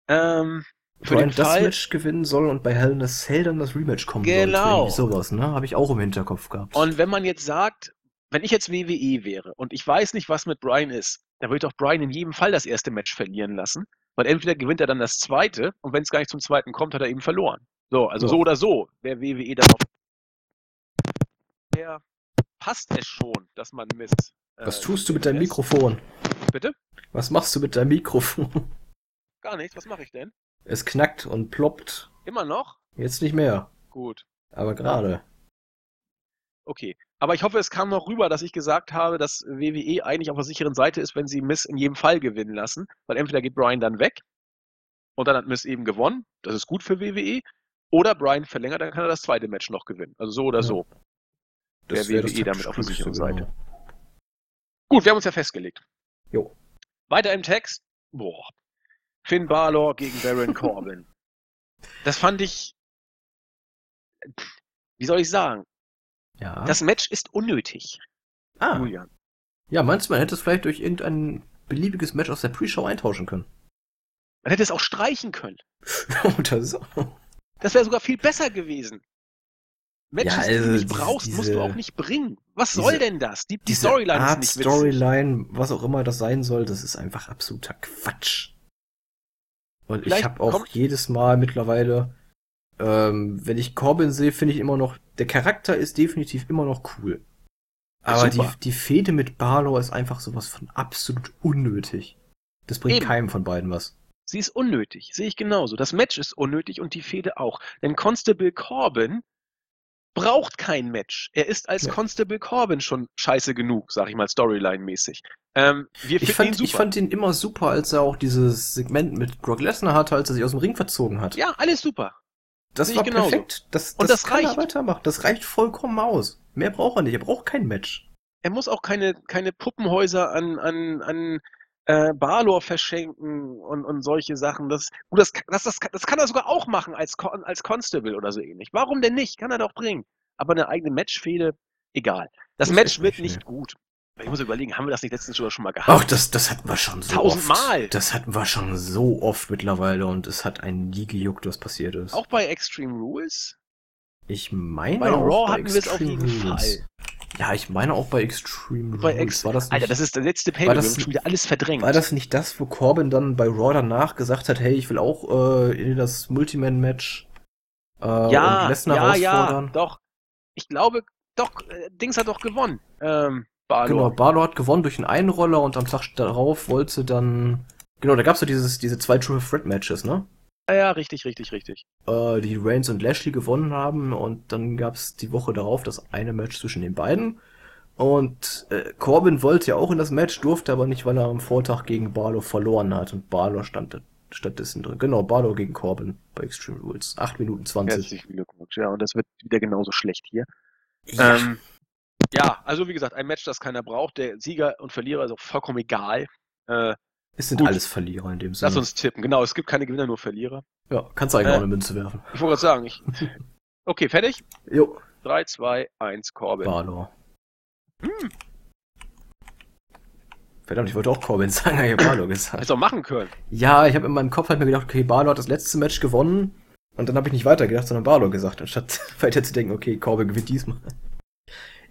ähm, für Brian den das Fall, Match gewinnen soll und bei Hell in a Cell dann das Rematch kommen genau. soll. Genau. sowas, ne? Habe ich auch im Hinterkopf gehabt. Und wenn man jetzt sagt, wenn ich jetzt WWE wäre und ich weiß nicht, was mit Brian ist, dann würde ich doch Brian in jedem Fall das erste Match verlieren lassen. Weil entweder gewinnt er dann das zweite und wenn es gar nicht zum zweiten kommt, hat er eben verloren. So, also ja. so oder so wäre WWE dann auf. Der passt es schon, dass man misst. Äh, Was tust du mit deinem Mikrofon? Bitte? Was machst du mit deinem Mikrofon? Gar nichts, was mache ich denn? Es knackt und ploppt. Immer noch? Jetzt nicht mehr. Gut. Aber gerade. Okay. Aber ich hoffe, es kam noch rüber, dass ich gesagt habe, dass WWE eigentlich auf der sicheren Seite ist, wenn sie Miss in jedem Fall gewinnen lassen. Weil entweder geht Brian dann weg und dann hat Miss eben gewonnen. Das ist gut für WWE. Oder Brian verlängert, dann kann er das zweite Match noch gewinnen. Also so oder ja. so. Das wäre WWE damit auf der sicheren Seite. Genau. Gut, wir haben uns ja festgelegt. Jo. Weiter im Text. Boah. Finn Balor gegen Baron Corbin. Das fand ich. Wie soll ich sagen? Ja. Das Match ist unnötig. Ah. Julian. Ja, meinst du, man hätte es vielleicht durch irgendein beliebiges Match aus der Pre-Show eintauschen können? Man hätte es auch streichen können. Oder so. Das wäre sogar viel besser gewesen. Matches, ja, also die du nicht brauchst, diese, musst du auch nicht bringen. Was diese, soll denn das? Die, die Storyline Art ist nicht witzig. Storyline, was auch immer das sein soll, das ist einfach absoluter Quatsch. Und Vielleicht ich habe auch jedes Mal mittlerweile ähm, wenn ich Corbin sehe, finde ich immer noch, der Charakter ist definitiv immer noch cool. Aber die, die Fehde mit Barlow ist einfach sowas von absolut unnötig. Das bringt Eben. keinem von beiden was. Sie ist unnötig, sehe ich genauso. Das Match ist unnötig und die Fehde auch. Denn Constable Corbin braucht kein Match. Er ist als ja. Constable Corbin schon scheiße genug, sag ich mal, Storyline-mäßig. Ähm, ich, fand, ihn ich fand ihn immer super, als er auch dieses Segment mit Brock Lesnar hatte, als er sich aus dem Ring verzogen hat. Ja, alles super. Das war genauso. perfekt. Das, das, und das kann reicht. er weitermachen. Das reicht vollkommen aus. Mehr braucht er nicht. Er braucht kein Match. Er muss auch keine, keine Puppenhäuser an, an, an äh, Balor verschenken und, und solche Sachen. Das, das, das, das, das kann er sogar auch machen als, als Constable oder so ähnlich. Warum denn nicht? Kann er doch bringen. Aber eine eigene Matchfehde, egal. Das, das Match wird nicht, nicht gut. Ich muss überlegen, haben wir das nicht letztens sogar schon mal gehabt? Ach, das, das hatten wir schon so Tausendmal. oft. Das hatten wir schon so oft mittlerweile und es hat einen nie gejuckt, was passiert ist. Auch bei Extreme Rules? Ich meine bei Raw hatten wir es auf jeden Rules. Fall. Ja, ich meine auch bei Extreme bei Ex war das nicht, Alter, das ist der letzte Pay, das schon wieder alles verdrängt. War das nicht das, wo Corbin dann bei Raw danach gesagt hat, hey, ich will auch äh, in das Multiman-Match äh, ja, ja, ja, doch. Ich glaube, doch, äh, Dings hat doch gewonnen. Ähm, Balor. Genau, Balor hat gewonnen durch einen Einroller und am Tag darauf wollte dann. Genau, da gab's so dieses, diese zwei True Threat Matches, ne? Ja, ja, richtig, richtig, richtig. Äh, die Reigns und Lashley gewonnen haben und dann gab's die Woche darauf das eine Match zwischen den beiden. Und äh, Corbin wollte ja auch in das Match, durfte aber nicht, weil er am Vortag gegen Balor verloren hat und Balor stand stattdessen drin. Genau, Balor gegen Corbin bei Extreme Rules. 8 Minuten 20. Herzlichen Glückwunsch, ja, und das wird wieder genauso schlecht hier. Ja. Ähm, ja, also wie gesagt, ein Match, das keiner braucht. Der Sieger und Verlierer ist auch vollkommen egal. Äh, es sind gut. alles Verlierer in dem Sinne. Lass uns tippen. Genau, es gibt keine Gewinner, nur Verlierer. Ja, kannst du eigentlich äh, auch eine Münze werfen. Ich wollte gerade sagen, ich. Okay, fertig? Jo. 3, 2, 1, Corbin. Balor. Hm. Verdammt, ich wollte auch Corbin sagen, ich habe Balor gesagt. Hättest auch machen können. Ja, ich habe in meinem Kopf halt mir gedacht, okay, Balor hat das letzte Match gewonnen. Und dann habe ich nicht weitergedacht, sondern Balor gesagt, anstatt weiter zu denken, okay, Corbin gewinnt diesmal.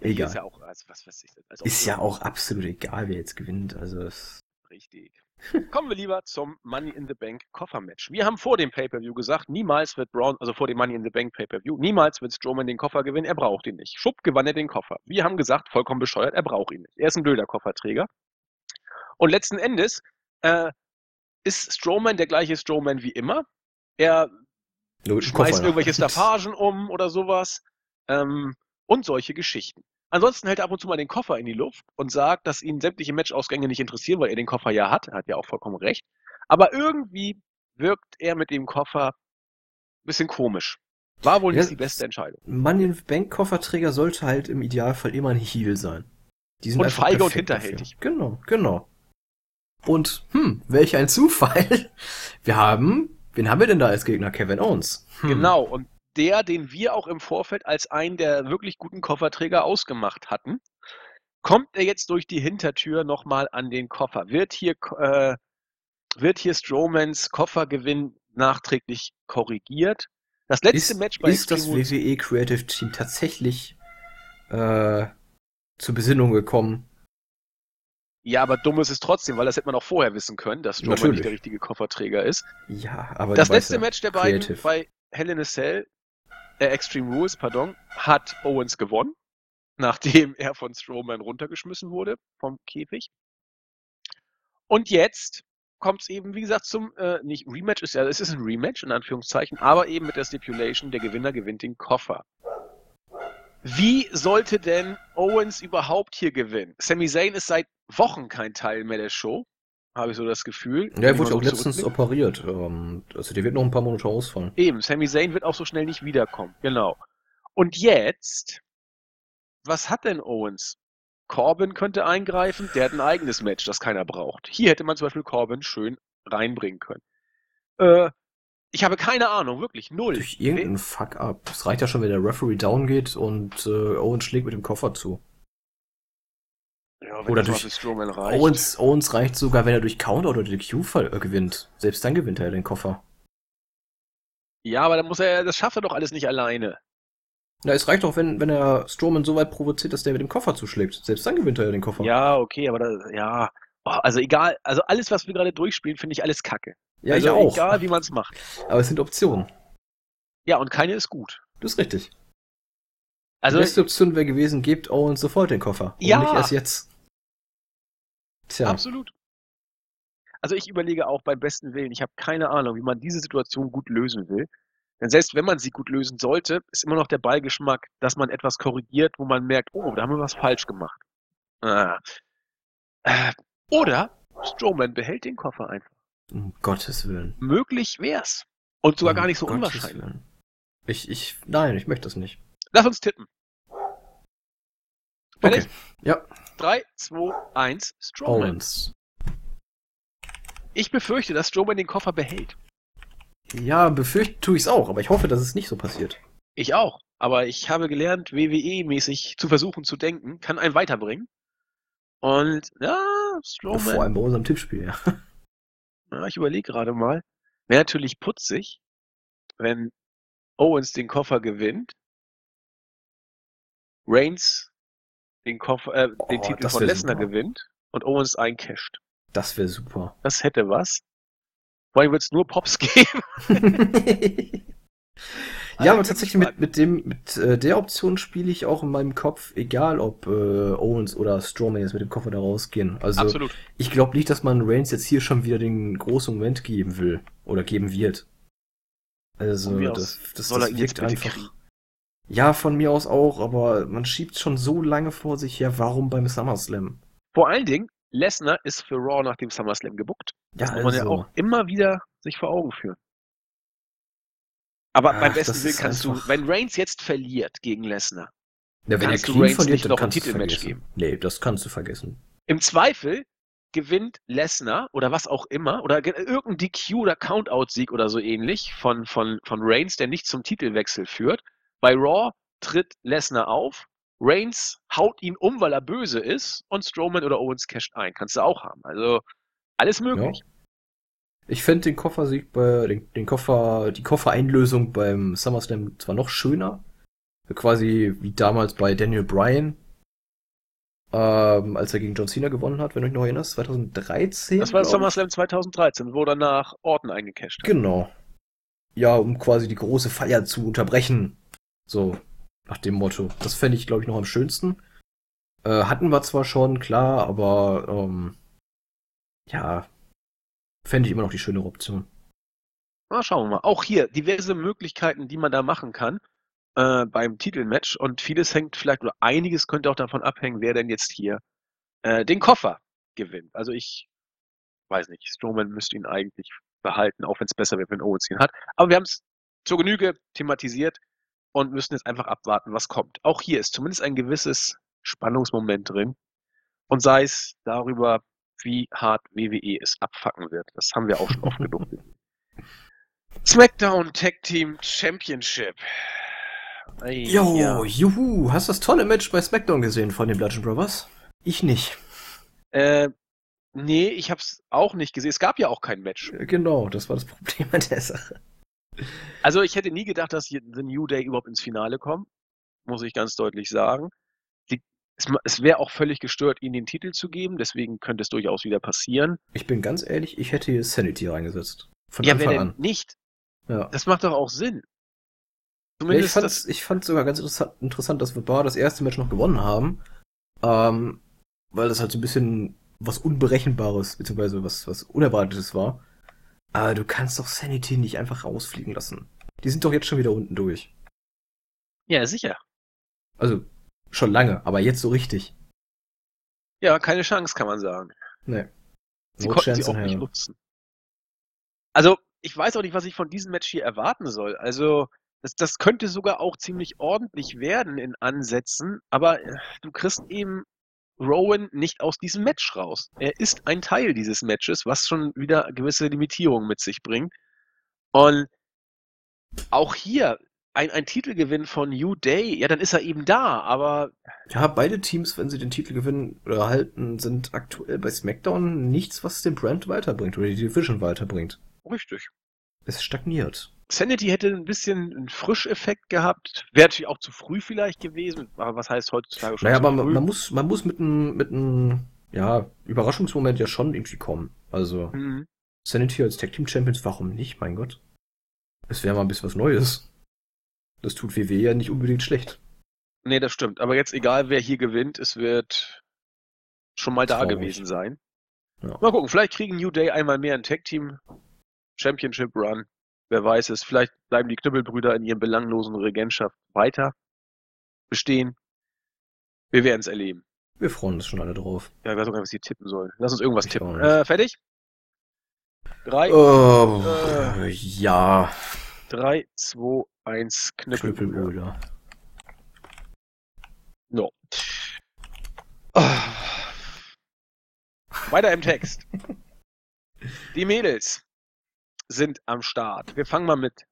Egal. Ist ja auch, also, was weiß ich, also ist ja auch absolut egal, wer jetzt gewinnt. Also Richtig. Kommen wir lieber zum Money in the Bank Koffermatch. Wir haben vor dem Pay-Per-View gesagt, niemals wird Brown, also vor dem Money in the Bank Pay-Per-View, niemals wird Strowman den Koffer gewinnen, er braucht ihn nicht. Schupp gewann er den Koffer. Wir haben gesagt, vollkommen bescheuert, er braucht ihn nicht. Er ist ein blöder Kofferträger. Und letzten Endes äh, ist Strowman der gleiche Strowman wie immer. Er schmeißt irgendwelche Staffagen um oder sowas. Ähm, und solche Geschichten. Ansonsten hält er ab und zu mal den Koffer in die Luft und sagt, dass ihn sämtliche Matchausgänge nicht interessieren, weil er den Koffer ja hat. Er hat ja auch vollkommen recht. Aber irgendwie wirkt er mit dem Koffer ein bisschen komisch. War wohl nicht ja, die beste Entscheidung. Mann, den Bank-Kofferträger sollte halt im Idealfall immer ein Heel sein. Die sind und feige und hinterhältig. Dafür. Genau, genau. Und, hm, welch ein Zufall. Wir haben, wen haben wir denn da als Gegner? Kevin Owens. Hm. Genau, und der, den wir auch im Vorfeld als einen der wirklich guten Kofferträger ausgemacht hatten. Kommt er jetzt durch die Hintertür nochmal an den Koffer? Wird hier, äh, wird hier Strowmans Koffergewinn nachträglich korrigiert? Das letzte ist, Match bei Ist das WWE Creative Team tatsächlich äh, zur Besinnung gekommen? Ja, aber dumm ist es trotzdem, weil das hätte man auch vorher wissen können, dass Strowman Natürlich. nicht der richtige Kofferträger ist. Ja, aber das letzte Match der beiden Creative. bei Hell in a Cell äh, Extreme Rules, pardon, hat Owens gewonnen, nachdem er von Strowman runtergeschmissen wurde vom Käfig. Und jetzt kommt es eben, wie gesagt, zum, äh, nicht Rematch, ist ja, es ist ein Rematch in Anführungszeichen, aber eben mit der Stipulation, der Gewinner gewinnt den Koffer. Wie sollte denn Owens überhaupt hier gewinnen? Sami Zayn ist seit Wochen kein Teil mehr der Show habe ich so das Gefühl. Ja, er wurde auch letztens operiert. Ähm, also der wird noch ein paar Monate ausfallen. Eben, Sami Zayn wird auch so schnell nicht wiederkommen. Genau. Und jetzt, was hat denn Owens? Corbin könnte eingreifen, der hat ein eigenes Match, das keiner braucht. Hier hätte man zum Beispiel Corbin schön reinbringen können. Äh, ich habe keine Ahnung, wirklich null. Durch irgendeinen Fuck-up. Es reicht ja schon, wenn der Referee down geht und äh, Owens schlägt mit dem Koffer zu. Ja, oder durch Owens, Owens reicht sogar, wenn er durch Counter oder durch Q-Fall äh, gewinnt. Selbst dann gewinnt er den Koffer. Ja, aber dann muss er, das schafft er doch alles nicht alleine. Na, es reicht doch, wenn, wenn er Strowman so weit provoziert, dass der mit dem Koffer zuschlägt. Selbst dann gewinnt er ja den Koffer. Ja, okay, aber da, ja. Oh, also egal, also alles, was wir gerade durchspielen, finde ich alles kacke. Ja, also ich auch. Egal, wie man es macht. Aber es sind Optionen. Ja, und keine ist gut. Das ist richtig. Also, die beste Option wäre gewesen, gebt Owens sofort den Koffer. Ja. Und nicht erst jetzt. Tja. Absolut. Also ich überlege auch beim besten Willen, ich habe keine Ahnung, wie man diese Situation gut lösen will. Denn selbst wenn man sie gut lösen sollte, ist immer noch der Beigeschmack, dass man etwas korrigiert, wo man merkt, oh, da haben wir was falsch gemacht. Ah. Oder Strowman behält den Koffer einfach. Um Gottes Willen. Möglich wär's. Und sogar um gar nicht so Gottes unwahrscheinlich. Willen. Ich, ich, nein, ich möchte das nicht. Lass uns tippen. Okay. Ja. 3, 2, 1, Strowman. Owens. Ich befürchte, dass Strowman den Koffer behält. Ja, befürchten tue ich es auch, aber ich hoffe, dass es nicht so passiert. Ich auch. Aber ich habe gelernt, WWE-mäßig zu versuchen zu denken, kann einen weiterbringen. Und ja, Strowman. Vor allem bei unserem Tippspiel, ja. ja ich überlege gerade mal. Wäre natürlich putzig, wenn Owens den Koffer gewinnt. Reigns den, Koffer, äh, den oh, Titel von Lesnar gewinnt und Owens eincasht. Das wäre super. Das hätte was. Vor allem wird es nur Pops geben. ja, aber tatsächlich mit, mit dem, mit äh, der Option spiele ich auch in meinem Kopf, egal ob äh, Owens oder Strowman jetzt mit dem Koffer da rausgehen. Also Absolut. ich glaube nicht, dass man Reigns jetzt hier schon wieder den großen Moment geben will oder geben wird. Also das, das, das wirkt einfach. Kriegen. Ja, von mir aus auch, aber man schiebt schon so lange vor sich her, warum beim SummerSlam? Vor allen Dingen, Lesnar ist für Raw nach dem SummerSlam gebuckt. Das ja, muss man also. ja auch immer wieder sich vor Augen führen. Aber Ach, beim besten Willen kannst du, wenn Reigns jetzt verliert gegen Lesnar, ja, wenn kannst er du Reigns verliert, nicht noch ein Titelmatch geben. Nee, das kannst du vergessen. Im Zweifel gewinnt Lesnar oder was auch immer oder irgendein DQ oder Countout-Sieg oder so ähnlich von, von, von Reigns, der nicht zum Titelwechsel führt. Bei Raw tritt Lesnar auf, Reigns haut ihn um, weil er böse ist und Strowman oder Owens casht ein. Kannst du auch haben. Also alles möglich. Ja. Ich fände den Koffersieg bei, den, den Koffer, die Koffereinlösung beim SummerSlam zwar noch schöner. Quasi wie damals bei Daniel Bryan, ähm, als er gegen John Cena gewonnen hat, wenn du dich noch erinnerst, 2013. Das war SummerSlam 2013, wo danach Orton eingecasht hat. Genau. Ja, um quasi die große Feier zu unterbrechen. So, nach dem Motto. Das fände ich, glaube ich, noch am schönsten. Äh, hatten wir zwar schon, klar, aber ähm, ja, fände ich immer noch die schönere Option. Na, schauen wir mal. Auch hier diverse Möglichkeiten, die man da machen kann äh, beim Titelmatch und vieles hängt vielleicht oder einiges könnte auch davon abhängen, wer denn jetzt hier äh, den Koffer gewinnt. Also ich weiß nicht, Strowman müsste ihn eigentlich behalten, auch wenn es besser wäre, wenn Owens ihn hat. Aber wir haben es zur Genüge thematisiert und müssen jetzt einfach abwarten, was kommt. Auch hier ist zumindest ein gewisses Spannungsmoment drin und sei es darüber, wie hart WWE es abfacken wird. Das haben wir auch schon oft genug. SmackDown Tag Team Championship. Ey, jo, ja. juhu, hast du das tolle Match bei SmackDown gesehen von den Bludgeon Brothers? Ich nicht. Äh, nee, ich hab's auch nicht gesehen. Es gab ja auch kein Match. Äh, genau, das war das Problem an der Sache. Also ich hätte nie gedacht, dass The New Day überhaupt ins Finale kommt, muss ich ganz deutlich sagen. Die, es, es wäre auch völlig gestört, ihnen den Titel zu geben, deswegen könnte es durchaus wieder passieren. Ich bin ganz ehrlich, ich hätte hier Sanity reingesetzt. Von ja, Anfang wer denn an. nicht? Ja. Das macht doch auch Sinn. Zumindest ich fand es sogar ganz interessant, interessant, dass wir Bar das erste Match noch gewonnen haben. Ähm, weil das halt so ein bisschen was Unberechenbares, beziehungsweise was, was Unerwartetes war. Aber du kannst doch Sanity nicht einfach rausfliegen lassen. Die sind doch jetzt schon wieder unten durch. Ja, sicher. Also, schon lange, aber jetzt so richtig. Ja, keine Chance, kann man sagen. Nee. Sie no konnten sie auch nicht nutzen. Also, ich weiß auch nicht, was ich von diesem Match hier erwarten soll. Also, das, das könnte sogar auch ziemlich ordentlich werden in Ansätzen, aber äh, du kriegst eben Rowan nicht aus diesem Match raus. Er ist ein Teil dieses Matches, was schon wieder gewisse Limitierungen mit sich bringt. Und auch hier ein, ein Titelgewinn von New Day, ja, dann ist er eben da, aber. Ja, beide Teams, wenn sie den Titel gewinnen oder halten, sind aktuell bei SmackDown nichts, was den Brand weiterbringt oder die Division weiterbringt. Richtig. Es stagniert. Sanity hätte ein bisschen einen Frischeffekt gehabt. Wäre natürlich auch zu früh vielleicht gewesen. Aber was heißt heutzutage schon? Naja, aber man, man, muss, man muss mit einem mit einem ja, Überraschungsmoment ja schon irgendwie kommen. Also mhm. Sanity als Tag Team Champions, warum nicht? Mein Gott. Es wäre mal ein bisschen was Neues. Das tut WW ja nicht unbedingt schlecht. Nee, das stimmt. Aber jetzt egal, wer hier gewinnt, es wird schon mal Traurig. da gewesen sein. Ja. Mal gucken, vielleicht kriegen New Day einmal mehr ein Tag Team Championship Run. Wer weiß es, vielleicht bleiben die Knüppelbrüder in ihrem belanglosen Regentschaft weiter bestehen. Wir werden es erleben. Wir freuen uns schon alle drauf. Ja, ich weiß auch gar nicht, was sie tippen sollen. Lass uns irgendwas ich tippen. Äh, fertig? Drei. Oh, äh, ja. Drei, zwei, eins, Knüppelbrüder. Knüppelbrüder. No. Oh. Weiter im Text. Die Mädels sind am Start. Wir fangen mal mit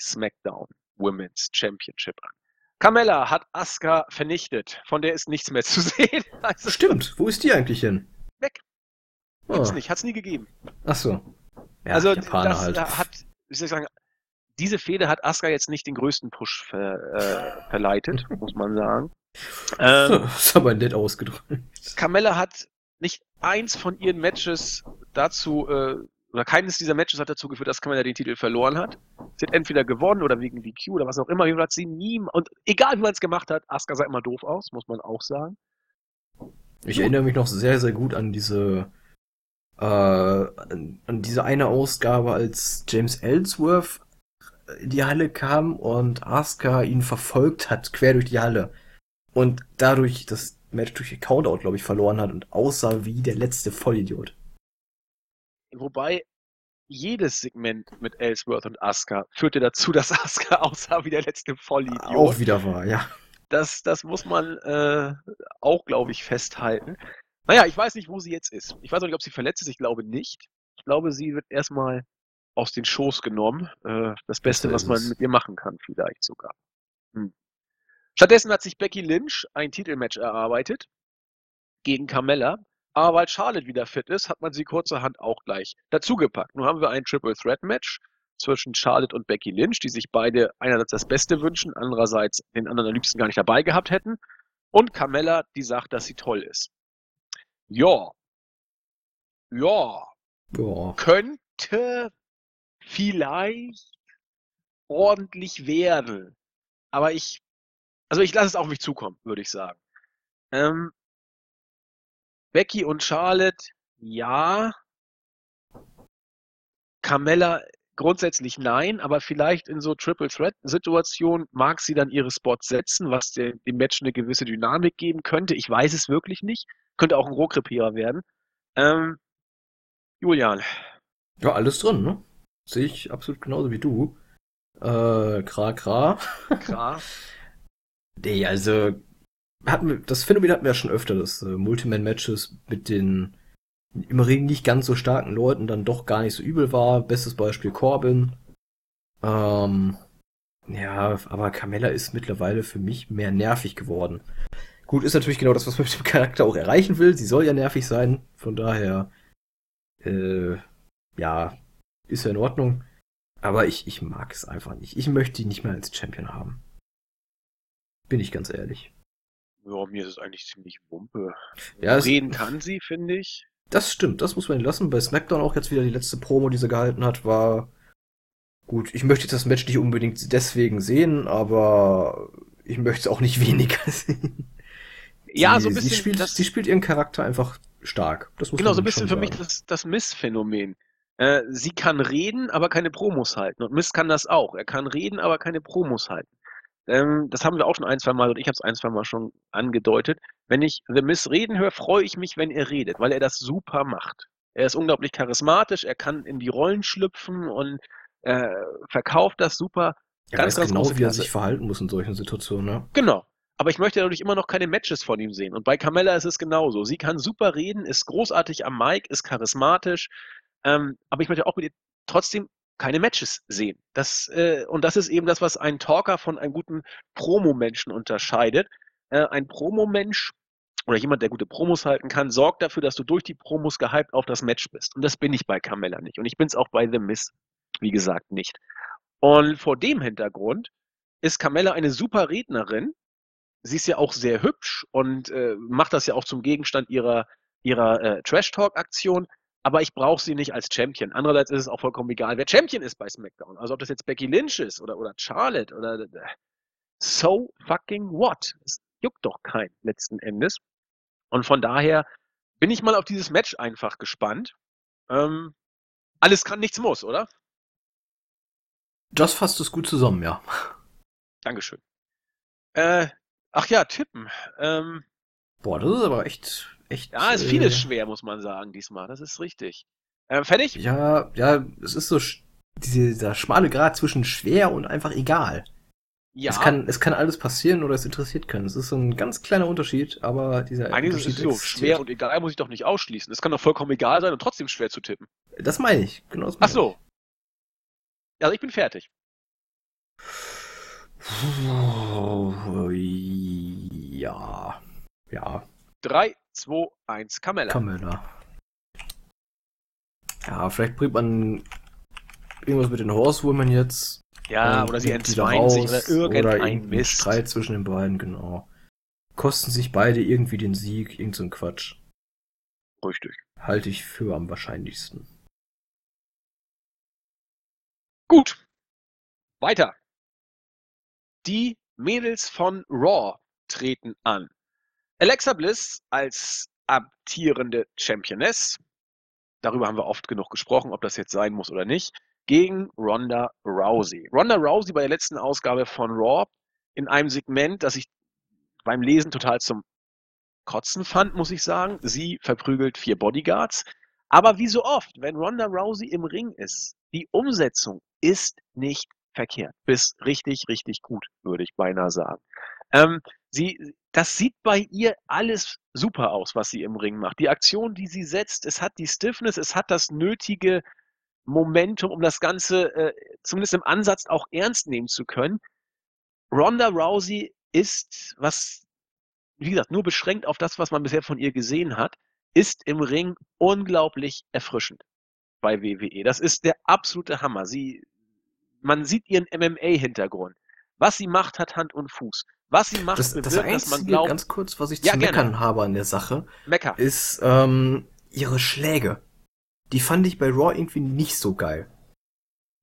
SmackDown Women's Championship an. Carmella hat Asuka vernichtet. Von der ist nichts mehr zu sehen. Also Stimmt. Wo ist die eigentlich hin? Weg. Gibt's oh. nicht. Hat's nie gegeben. Ach so. Ja, also Japaner das halt. hat, wie soll ich sagen, diese Fehde hat Asuka jetzt nicht den größten Push ver, äh, verleitet, muss man sagen. Ähm, das ist aber nett ausgedrückt. Carmella hat nicht eins von ihren Matches dazu, äh, oder keines dieser Matches hat dazu geführt, dass Carmella den Titel verloren hat. Sie hat entweder gewonnen oder wegen DQ oder was auch immer. Hat sie nie, und egal wie man es gemacht hat, Asuka sah immer doof aus, muss man auch sagen. Ich erinnere mich noch sehr, sehr gut an diese, äh, an diese eine Ausgabe, als James Ellsworth in die Halle kam und Asuka ihn verfolgt hat, quer durch die Halle. Und dadurch das Match durch Countout, glaube ich, verloren hat und aussah wie der letzte Vollidiot. Wobei jedes Segment mit Ellsworth und Asuka führte dazu, dass Asuka aussah wie der letzte Vollidiot. Auch wieder war, ja. Das, das muss man äh, auch, glaube ich, festhalten. Naja, ich weiß nicht, wo sie jetzt ist. Ich weiß auch nicht, ob sie verletzt ist. Ich glaube nicht. Ich glaube, sie wird erstmal aus den Schoß genommen. Äh, das Beste, was man mit ihr machen kann, vielleicht sogar. Hm. Stattdessen hat sich Becky Lynch ein Titelmatch erarbeitet gegen Carmella. Aber weil Charlotte wieder fit ist, hat man sie kurzerhand auch gleich dazugepackt. Nun haben wir ein Triple Threat Match zwischen Charlotte und Becky Lynch, die sich beide einerseits das Beste wünschen, andererseits den anderen am liebsten gar nicht dabei gehabt hätten. Und Carmella, die sagt, dass sie toll ist. Ja. Ja. ja. Könnte vielleicht ordentlich werden. Aber ich, also ich lasse es auf mich zukommen, würde ich sagen. Ähm, Becky und Charlotte, ja. Carmella grundsätzlich nein, aber vielleicht in so Triple Threat Situationen mag sie dann ihre Spots setzen, was dem, Match eine gewisse Dynamik geben könnte. Ich weiß es wirklich nicht. Könnte auch ein Rohkrepierer werden. Ähm, Julian. Ja, alles drin, ne? Sehe ich absolut genauso wie du. Äh, Kra, Kra. Kra. nee, also hatten wir, das Phänomen hatten wir ja schon öfter, dass äh, Multiman-Matches mit den im Ring nicht ganz so starken Leuten dann doch gar nicht so übel war. Bestes Beispiel Corbin. Ähm, ja, aber Carmella ist mittlerweile für mich mehr nervig geworden. Gut, ist natürlich genau das, was man mit dem Charakter auch erreichen will. Sie soll ja nervig sein. Von daher, äh, ja, ist ja in Ordnung. Aber ich, ich mag es einfach nicht. Ich möchte ihn nicht mehr als Champion haben. Bin ich ganz ehrlich. Ja, mir ist es eigentlich ziemlich wumpe. Ja, Reden kann sie, finde ich. Das stimmt, das muss man lassen. Bei SmackDown auch jetzt wieder die letzte Promo, die sie gehalten hat, war gut. Ich möchte jetzt das Match nicht unbedingt deswegen sehen, aber ich möchte es auch nicht weniger sehen. Ja, sie, so ein bisschen. Sie spielt, das, sie spielt ihren Charakter einfach stark. Das muss genau, so ein bisschen für mich das, das Missphänomen. Äh, sie kann reden, aber keine Promos halten. Und Miss kann das auch. Er kann reden, aber keine Promos halten. Ähm, das haben wir auch schon ein, zwei Mal und ich habe es ein, zwei Mal schon angedeutet. Wenn ich The Miss reden höre, freue ich mich, wenn er redet, weil er das super macht. Er ist unglaublich charismatisch, er kann in die Rollen schlüpfen und äh, verkauft das super. Er ganz, weiß ganz genau, wie er sich verhalten muss in solchen Situationen. Ne? Genau. Aber ich möchte dadurch immer noch keine Matches von ihm sehen. Und bei Carmella ist es genauso. Sie kann super reden, ist großartig am Mic, ist charismatisch. Ähm, aber ich möchte auch mit ihr trotzdem keine Matches sehen. Das, äh, und das ist eben das, was einen Talker von einem guten Promo-Menschen unterscheidet. Äh, ein Promo-Mensch oder jemand, der gute Promos halten kann, sorgt dafür, dass du durch die Promos gehypt auf das Match bist. Und das bin ich bei Carmella nicht. Und ich bin es auch bei The Miss, wie gesagt, nicht. Und vor dem Hintergrund ist Carmella eine super Rednerin. Sie ist ja auch sehr hübsch und äh, macht das ja auch zum Gegenstand ihrer, ihrer äh, Trash-Talk-Aktion aber ich brauche sie nicht als Champion. Andererseits ist es auch vollkommen egal, wer Champion ist bei SmackDown. Also ob das jetzt Becky Lynch ist oder, oder Charlotte oder äh, so fucking what? Es juckt doch keinen letzten Endes. Und von daher bin ich mal auf dieses Match einfach gespannt. Ähm, alles kann, nichts muss, oder? Das fasst es gut zusammen, ja. Dankeschön. Äh, ach ja, tippen. Ähm, Boah, das ist aber echt echt. Ja, ist vieles äh, schwer, muss man sagen, diesmal. Das ist richtig. Ähm, fertig? Ja, ja, es ist so dieser schmale Grad zwischen schwer und einfach egal. Ja. Es kann, es kann alles passieren oder es interessiert keinen. Es ist so ein ganz kleiner Unterschied, aber dieser Eigentlich Unterschied ist so, schwer und egal muss ich doch nicht ausschließen. Es kann doch vollkommen egal sein und trotzdem schwer zu tippen. Das meine ich, genau das meine Ach so. Also ich bin fertig. Ja. Ja. 3, 2, 1, Camella. Camella. Ja, vielleicht bringt man irgendwas mit den Horsewomen jetzt. Ja, oder sie entzweien sich oder irgendein oder Mist. Streit zwischen den beiden, genau. kosten sich beide irgendwie den Sieg, irgend so ein Quatsch. Richtig. Halte ich für am wahrscheinlichsten. Gut. Weiter. Die Mädels von Raw treten an. Alexa Bliss als amtierende Championess. Darüber haben wir oft genug gesprochen, ob das jetzt sein muss oder nicht. Gegen Ronda Rousey. Ronda Rousey bei der letzten Ausgabe von Raw in einem Segment, das ich beim Lesen total zum Kotzen fand, muss ich sagen. Sie verprügelt vier Bodyguards. Aber wie so oft, wenn Ronda Rousey im Ring ist, die Umsetzung ist nicht verkehrt. Bis richtig, richtig gut, würde ich beinahe sagen. Ähm, sie, das sieht bei ihr alles super aus, was sie im Ring macht. Die Aktion, die sie setzt, es hat die Stiffness, es hat das nötige Momentum, um das Ganze äh, zumindest im Ansatz auch ernst nehmen zu können. Ronda Rousey ist, was wie gesagt, nur beschränkt auf das, was man bisher von ihr gesehen hat, ist im Ring unglaublich erfrischend bei WWE. Das ist der absolute Hammer. Sie, man sieht ihren MMA-Hintergrund. Was sie macht, hat Hand und Fuß. Was sie macht, das, bewirkt, das Einzige, dass man glaubt. Ganz kurz, was ich ja, zu gerne. meckern habe an der Sache, Mecker. ist ähm, ihre Schläge. Die fand ich bei Raw irgendwie nicht so geil.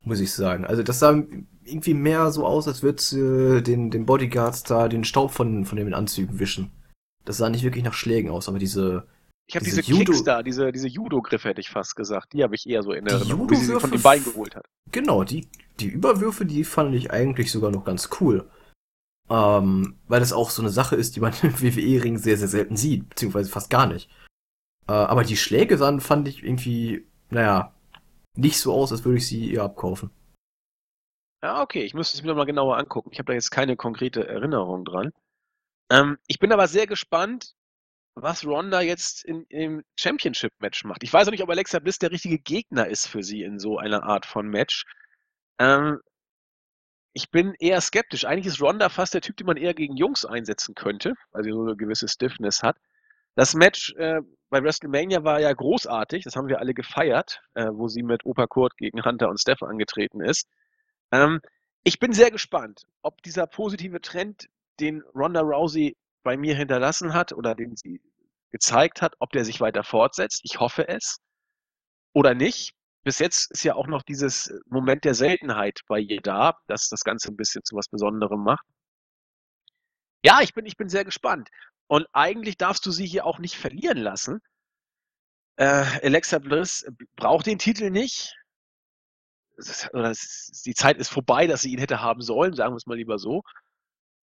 Muss ich sagen. Also das sah irgendwie mehr so aus, als würde sie den, den Bodyguards da den Staub von, von den Anzügen wischen. Das sah nicht wirklich nach Schlägen aus, aber diese. Ich habe diese, diese Judo Kicks da, diese, diese Judo-Griffe hätte ich fast gesagt. Die habe ich eher so in Erinnerung, wie sie von den Beinen geholt hat. Genau, die, die Überwürfe, die fand ich eigentlich sogar noch ganz cool. Ähm, weil das auch so eine Sache ist, die man im WWE-Ring sehr, sehr selten sieht, beziehungsweise fast gar nicht. Äh, aber die Schläge sahen, fand ich irgendwie, naja, nicht so aus, als würde ich sie ihr abkaufen. Ja, okay, ich müsste es mir nochmal genauer angucken. Ich habe da jetzt keine konkrete Erinnerung dran. Ähm, ich bin aber sehr gespannt, was Ronda jetzt in, im Championship-Match macht. Ich weiß auch nicht, ob Alexa Bliss der richtige Gegner ist für sie in so einer Art von Match. Ähm, ich bin eher skeptisch. Eigentlich ist Ronda fast der Typ, den man eher gegen Jungs einsetzen könnte, weil sie so eine gewisse Stiffness hat. Das Match äh, bei WrestleMania war ja großartig, das haben wir alle gefeiert, äh, wo sie mit Opa Kurt gegen Hunter und Steph angetreten ist. Ähm, ich bin sehr gespannt, ob dieser positive Trend, den Ronda Rousey bei mir hinterlassen hat oder den sie gezeigt hat, ob der sich weiter fortsetzt. Ich hoffe es. Oder nicht. Bis jetzt ist ja auch noch dieses Moment der Seltenheit bei ihr da, dass das Ganze ein bisschen zu was Besonderem macht. Ja, ich bin, ich bin sehr gespannt. Und eigentlich darfst du sie hier auch nicht verlieren lassen. Äh, Alexa Bliss braucht den Titel nicht. die Zeit ist vorbei, dass sie ihn hätte haben sollen, sagen wir es mal lieber so.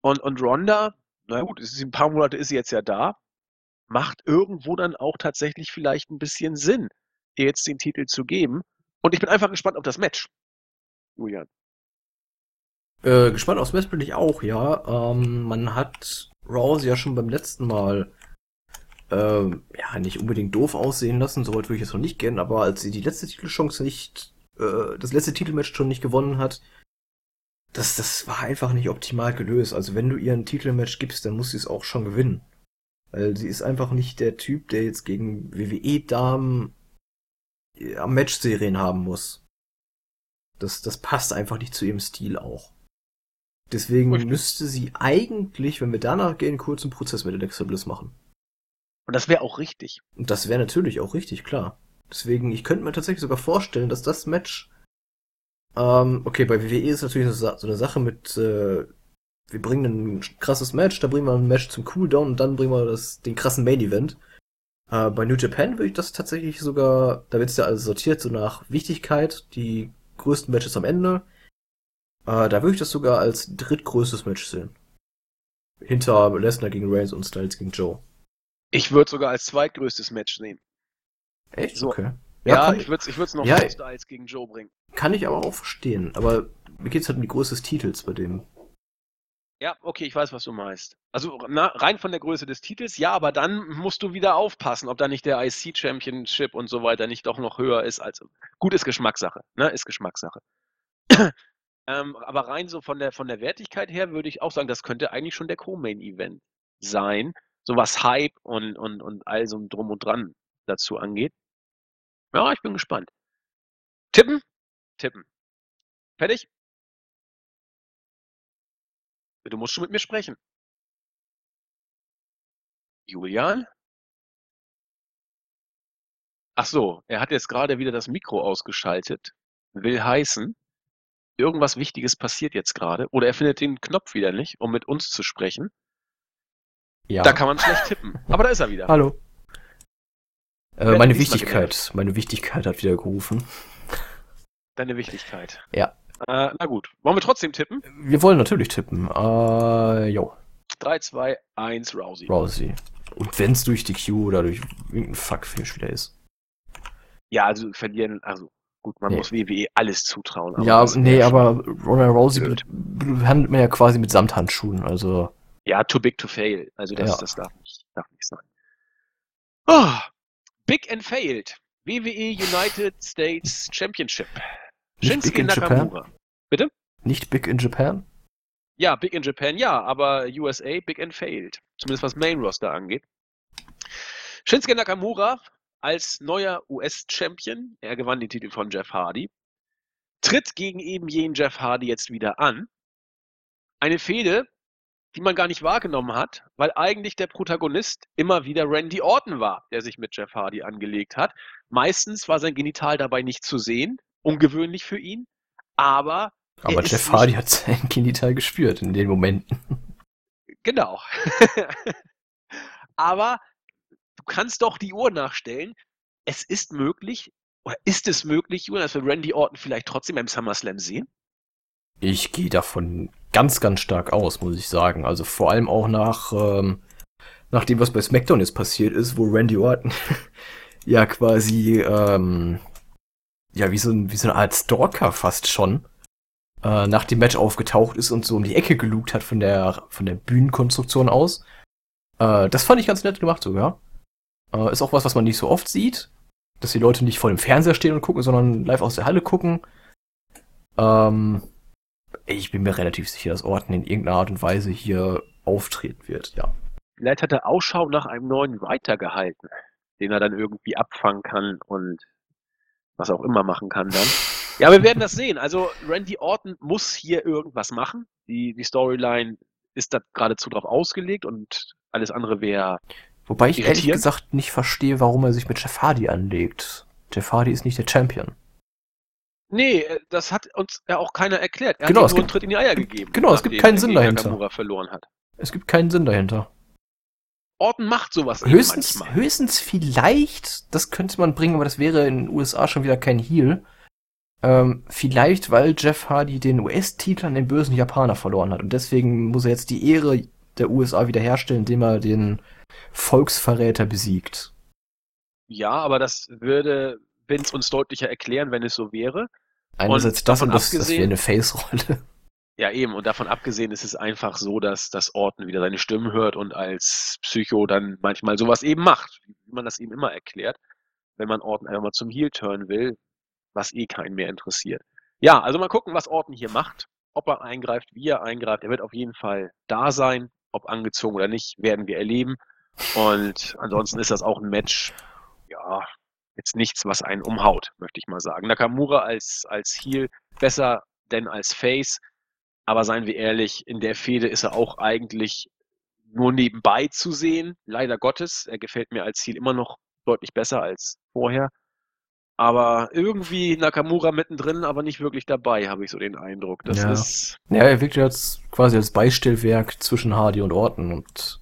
Und, und Ronda, na gut, ist, ein paar Monate ist sie jetzt ja da, macht irgendwo dann auch tatsächlich vielleicht ein bisschen Sinn, jetzt den Titel zu geben. Und ich bin einfach gespannt auf das Match. Julian. Äh, gespannt aufs Match bin ich auch, ja. Ähm, man hat Rouse ja schon beim letzten Mal äh, ja nicht unbedingt doof aussehen lassen, soweit würde ich es noch nicht gern, aber als sie die letzte Titelchance nicht, äh, das letzte Titelmatch schon nicht gewonnen hat, das, das war einfach nicht optimal gelöst. Also wenn du ihr ein Titelmatch gibst, dann muss sie es auch schon gewinnen. Weil sie ist einfach nicht der Typ, der jetzt gegen WWE-Damen äh, am Matchserien haben muss. Das, das passt einfach nicht zu ihrem Stil auch. Deswegen Richtig. müsste sie eigentlich, wenn wir danach gehen, einen kurzen Prozess mit Alexa Bliss machen. Und das wäre auch richtig. Und das wäre natürlich auch richtig, klar. Deswegen, ich könnte mir tatsächlich sogar vorstellen, dass das Match. Ähm, okay, bei WWE ist natürlich so eine Sache mit, äh, wir bringen ein krasses Match, da bringen wir ein Match zum Cooldown und dann bringen wir das, den krassen Main Event. Äh, bei New Japan würde ich das tatsächlich sogar, da wird es ja alles sortiert, so nach Wichtigkeit, die größten Matches am Ende äh, da würde ich das sogar als drittgrößtes Match sehen. Hinter Lesnar gegen Reigns und Styles gegen Joe. Ich würde sogar als zweitgrößtes Match sehen. Echt? So. Okay. Ja, ja ich würde es ich noch ja, Styles gegen Joe bringen. Kann ich aber auch verstehen. Aber mir geht es halt um die Größe des Titels bei dem. Ja, okay, ich weiß, was du meinst. Also na, rein von der Größe des Titels, ja, aber dann musst du wieder aufpassen, ob da nicht der IC Championship und so weiter nicht doch noch höher ist als. Gut, ist Geschmackssache, ne? Ist Geschmackssache. Ähm, aber rein so von der, von der Wertigkeit her würde ich auch sagen, das könnte eigentlich schon der Co-Main-Event sein. So was Hype und, und, und all so drum und dran dazu angeht. Ja, ich bin gespannt. Tippen? Tippen. Fertig? Du musst schon mit mir sprechen. Julian? Ach so, er hat jetzt gerade wieder das Mikro ausgeschaltet. Will heißen, irgendwas Wichtiges passiert jetzt gerade. Oder er findet den Knopf wieder nicht, um mit uns zu sprechen. Ja. Da kann man schlecht tippen. Aber da ist er wieder. Hallo. Äh, meine Wichtigkeit. Meine Wichtigkeit hat wieder gerufen. Deine Wichtigkeit. Ja. Äh, na gut. Wollen wir trotzdem tippen? Wir wollen natürlich tippen. Äh, jo. 3, 2, 1, Rousey. Rousey. Und wenn es durch die Q oder durch irgendeinen Fuckfish wieder ist. Ja, also verlieren, also gut, man nee. muss WWE alles zutrauen. ja, nee, aber Ronald Rousey handelt man ja quasi mit Samthandschuhen, also. Ja, too big to fail. Also das, ja. das darf, nicht, darf nicht sein. Oh, big and failed. WWE United States Championship. Shinsuke Nakamura. Japan? Bitte? Nicht Big in Japan? Ja, Big in Japan, ja, aber USA Big and failed. Zumindest was Main Roster angeht. Shinsuke Nakamura als neuer US-Champion. Er gewann den Titel von Jeff Hardy. Tritt gegen eben jenen Jeff Hardy jetzt wieder an. Eine Fehde, die man gar nicht wahrgenommen hat, weil eigentlich der Protagonist immer wieder Randy Orton war, der sich mit Jeff Hardy angelegt hat. Meistens war sein Genital dabei nicht zu sehen, ungewöhnlich für ihn, aber. Aber Jeff Hardy hat sein Genital gespürt in den Momenten. Genau. aber du kannst doch die Uhr nachstellen. Es ist möglich, oder ist es möglich, dass wir Randy Orton vielleicht trotzdem beim SummerSlam sehen? Ich gehe davon ganz, ganz stark aus, muss ich sagen. Also vor allem auch nach, ähm, nach dem, was bei SmackDown jetzt passiert ist, wo Randy Orton ja quasi, ähm, ja, wie so, ein, wie so eine Art Stalker fast schon, äh, nach dem Match aufgetaucht ist und so um die Ecke gelugt hat von der, von der Bühnenkonstruktion aus. Äh, das fand ich ganz nett gemacht sogar. Äh, ist auch was, was man nicht so oft sieht. Dass die Leute nicht vor dem Fernseher stehen und gucken, sondern live aus der Halle gucken. Ähm, ich bin mir relativ sicher, dass Orton in irgendeiner Art und Weise hier auftreten wird, ja. Vielleicht hat er Ausschau nach einem neuen Writer gehalten, den er dann irgendwie abfangen kann und was auch immer machen kann dann. Ja, wir werden das sehen. Also Randy Orton muss hier irgendwas machen. Die, die Storyline ist da geradezu drauf ausgelegt und alles andere wäre Wobei ich ehrlich gesagt nicht verstehe, warum er sich mit Jeff Hardy anlegt. Jeff Hardy ist nicht der Champion. Nee, äh, das hat uns ja auch keiner erklärt. Er genau, hat nur einen Tritt in die Eier gegeben. Genau, es gibt keinen Sinn dahinter. Verloren hat. Es gibt keinen Sinn dahinter. Orton macht sowas höchstens, höchstens vielleicht, das könnte man bringen, aber das wäre in den USA schon wieder kein Heal. Ähm, vielleicht, weil Jeff Hardy den US-Titel an den bösen Japaner verloren hat und deswegen muss er jetzt die Ehre der USA wiederherstellen, indem er den Volksverräter besiegt. Ja, aber das würde Vince uns deutlicher erklären, wenn es so wäre. Einerseits und das und das, das wäre eine Face-Rolle. Ja, eben. Und davon abgesehen ist es einfach so, dass das Orton wieder seine Stimmen hört und als Psycho dann manchmal sowas eben macht, wie man das eben immer erklärt, wenn man einfach mal zum Heel turn will, was eh keinen mehr interessiert. Ja, also mal gucken, was Orton hier macht, ob er eingreift, wie er eingreift. Er wird auf jeden Fall da sein, ob angezogen oder nicht, werden wir erleben. Und ansonsten ist das auch ein Match, ja, jetzt nichts, was einen umhaut, möchte ich mal sagen. Nakamura als, als Heel besser denn als Face. Aber seien wir ehrlich, in der Fehde ist er auch eigentlich nur nebenbei zu sehen. Leider Gottes. Er gefällt mir als Ziel immer noch deutlich besser als vorher. Aber irgendwie Nakamura mittendrin, aber nicht wirklich dabei, habe ich so den Eindruck. Das ja. ist. Ja, er wirkt jetzt quasi als Beistellwerk zwischen Hardy und Orton und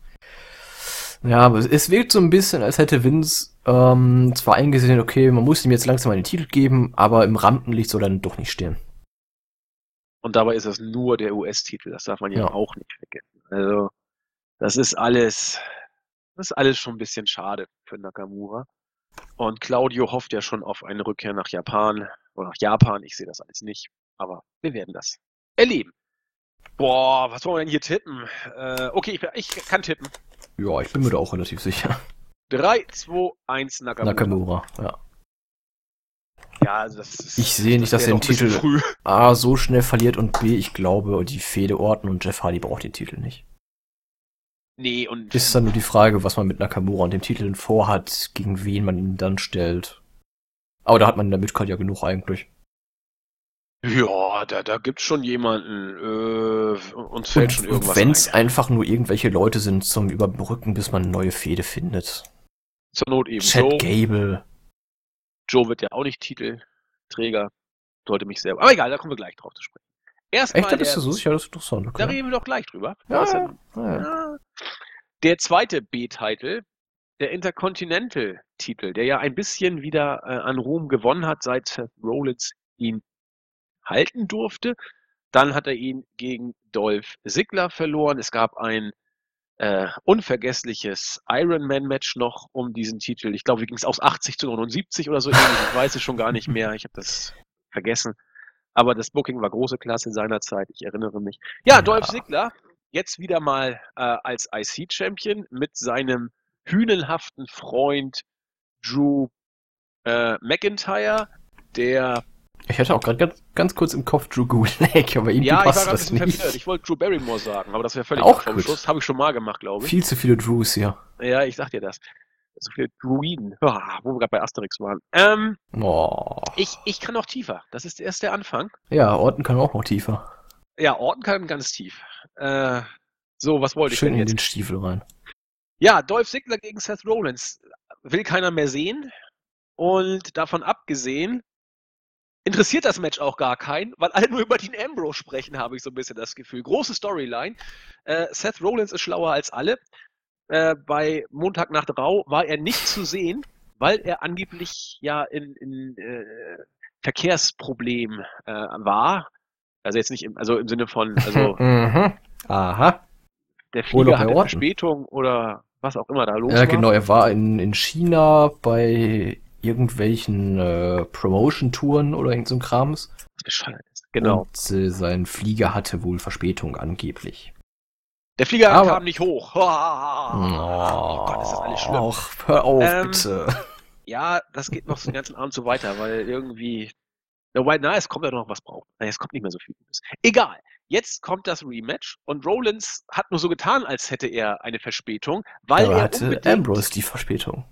ja, aber es wirkt so ein bisschen, als hätte Vince ähm, zwar eingesehen, okay, man muss ihm jetzt langsam einen Titel geben, aber im Rampenlicht soll er dann doch nicht stehen. Und dabei ist das nur der US-Titel, das darf man ja, ja, auch nicht vergessen. Also, das ist alles, das ist alles schon ein bisschen schade für Nakamura. Und Claudio hofft ja schon auf eine Rückkehr nach Japan oder nach Japan. Ich sehe das alles nicht, aber wir werden das erleben. Boah, was wollen wir denn hier tippen? Äh, okay, ich, ich kann tippen. Ja, ich bin mir da auch relativ sicher. 3, 2, 1 Nakamura. Nakamura, ja. Ja, also das ist, Ich sehe nicht, das dass er den Titel. A so schnell verliert und B, ich glaube, die Fehde Orton und Jeff Hardy braucht den Titel nicht. Nee, und. Ist dann nur die Frage, was man mit Nakamura und dem Titel vorhat, gegen wen man ihn dann stellt. Aber da hat man in der Midcard ja genug eigentlich. Ja, da, da gibt's schon jemanden. Äh, uns fällt und, schon irgendwas Wenn es ein. einfach nur irgendwelche Leute sind zum Überbrücken, bis man eine neue Fehde findet. Zur Not eben Chad Joe. Gable. Joe wird ja auch nicht Titelträger. Sollte mich sehr. Aber egal, da kommen wir gleich drauf zu sprechen. Erstmal Echt, da bist der- du so sicher, das ist interessant. Da Okay. reden wir doch gleich drüber. Ja. Ja. Der zweite B-Titel, der Intercontinental-Titel, der ja ein bisschen wieder äh, an Ruhm gewonnen hat, seit Seth Rollins ihn halten durfte. Dann hat er ihn gegen Dolph Ziggler verloren. Es gab ein äh, unvergessliches Ironman-Match noch um diesen Titel. Ich glaube, wie ging es aus 80 zu 79 oder so ähnlich. Ich weiß es schon gar nicht mehr. Ich habe das vergessen. Aber das Booking war große Klasse seinerzeit. Ich erinnere mich. Ja. Dolph Ziggler jetzt wieder mal äh, als IC-Champion mit seinem hünelhaften Freund Drew äh, McIntyre, der Ich hatte auch gerade ganz, kurz im Kopf Drew Gulak, aber irgendwie ja, ich war passt gerade ein das bisschen nicht. verwirrt. Ich wollte Drew Barrymore sagen, aber das wäre völlig Auch vom gut. Schluss. Habe ich schon mal gemacht, glaube ich. Viel zu viele Drews hier. Ja, ich sag dir das. So viele Druiden, ah, wo wir gerade bei Asterix waren. Ähm, Oh. ich, ich kann noch tiefer. Das ist erst der Anfang. Ja, Orten kann auch noch tiefer. Ja, Orten kann ganz tief. Äh, so, was wollte ich Schön denn in jetzt? den Stiefel rein. Ja, Dolph Ziggler gegen Seth Rollins will keiner mehr sehen. Und davon abgesehen, interessiert das Match auch gar keinen, weil alle nur über Dean Ambrose sprechen, habe ich so ein bisschen das Gefühl. Große Storyline. Äh, Seth Rollins ist schlauer als alle. Äh, bei Montag nach Rau war er nicht zu sehen, weil er angeblich ja in, in äh, Verkehrsproblem äh, war. Also jetzt nicht im, also im Sinne von, also mhm. Aha. der Flieger hatte. Verspätung oder was auch immer da los Ja, war. genau, er war in, in China bei irgendwelchen äh, Promotion-Touren oder irgend so Krams. Ist. Genau. Und äh, sein Flieger hatte wohl Verspätung angeblich. Der Flieger Aber- kam nicht hoch. Oh, Gott, ist das alles schlimm. Ach, hör auf, Ähm, bitte. Ja, das geht noch so den ganzen Abend so weiter, weil irgendwie. Wobei, na, es kommt ja noch was braucht. Naja, es kommt nicht mehr so viel Gutes. Egal. Jetzt kommt das Rematch und Rollins hat nur so getan, als hätte er eine Verspätung, weil Aber er hatte unbedingt, Ambrose die Verspätung.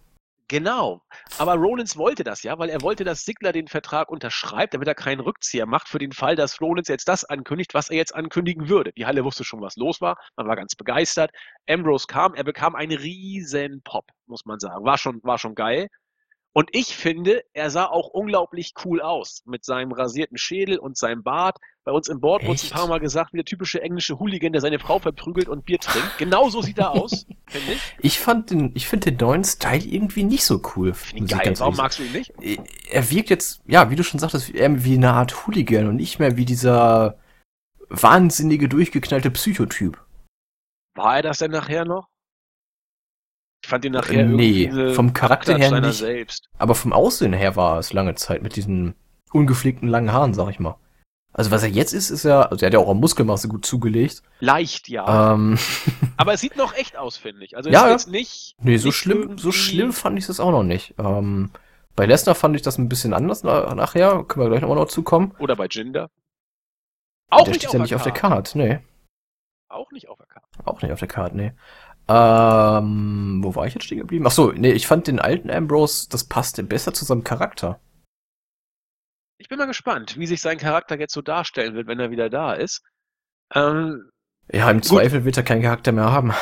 Genau. Aber Rollins wollte das ja, weil er wollte, dass Sigler den Vertrag unterschreibt, damit er keinen Rückzieher macht für den Fall, dass Rollins jetzt das ankündigt, was er jetzt ankündigen würde. Die Halle wusste schon, was los war. Man war ganz begeistert. Ambrose kam, er bekam einen riesen Pop, muss man sagen. War schon, war schon geil. Und ich finde, er sah auch unglaublich cool aus mit seinem rasierten Schädel und seinem Bart. Bei uns im Board wurde es ein paar Mal gesagt, wie der typische englische Hooligan, der seine Frau verprügelt und Bier trinkt. Genauso sieht er aus, finde ich. Ich fand den, ich finde den neuen Style irgendwie nicht so cool. Finde ich geil. Warum magst du ihn nicht? Er wirkt jetzt, ja, wie du schon sagtest, eher wie eine Art Hooligan und nicht mehr wie dieser wahnsinnige, durchgeknallte Psychotyp. War er das denn nachher noch? Ich fand ihn nachher Äh, nee, vom Charakter her nicht. selbst. Aber vom Aussehen her war es lange Zeit mit diesen ungepflegten langen Haaren, sag ich mal. Also was er jetzt ist, ist ja, also er hat ja auch an Muskelmasse gut zugelegt. Leicht, ja. Ähm, Aber es sieht noch echt aus, finde ich. Also Ja, ist ja. jetzt nicht. nee, so nicht schlimm, so schlimm fand ich es auch noch nicht. Ähm, bei Lesnar fand ich das ein bisschen anders na, nachher, können wir gleich nochmal noch zukommen. Oder bei Jinder. Auch der nicht, steht auf ja der nicht auf der Karte. Karte, nee. Auch nicht auf der Karte. Auch nicht auf der Karte, nee. Ähm, wo war ich jetzt stehen geblieben? Ach so, nee, ich fand den alten Ambrose, das passte besser zu seinem Charakter. Ich bin mal gespannt, wie sich sein Charakter jetzt so darstellen wird, wenn er wieder da ist. Ähm, Ja, im Gut. Zweifel wird er keinen Charakter mehr haben.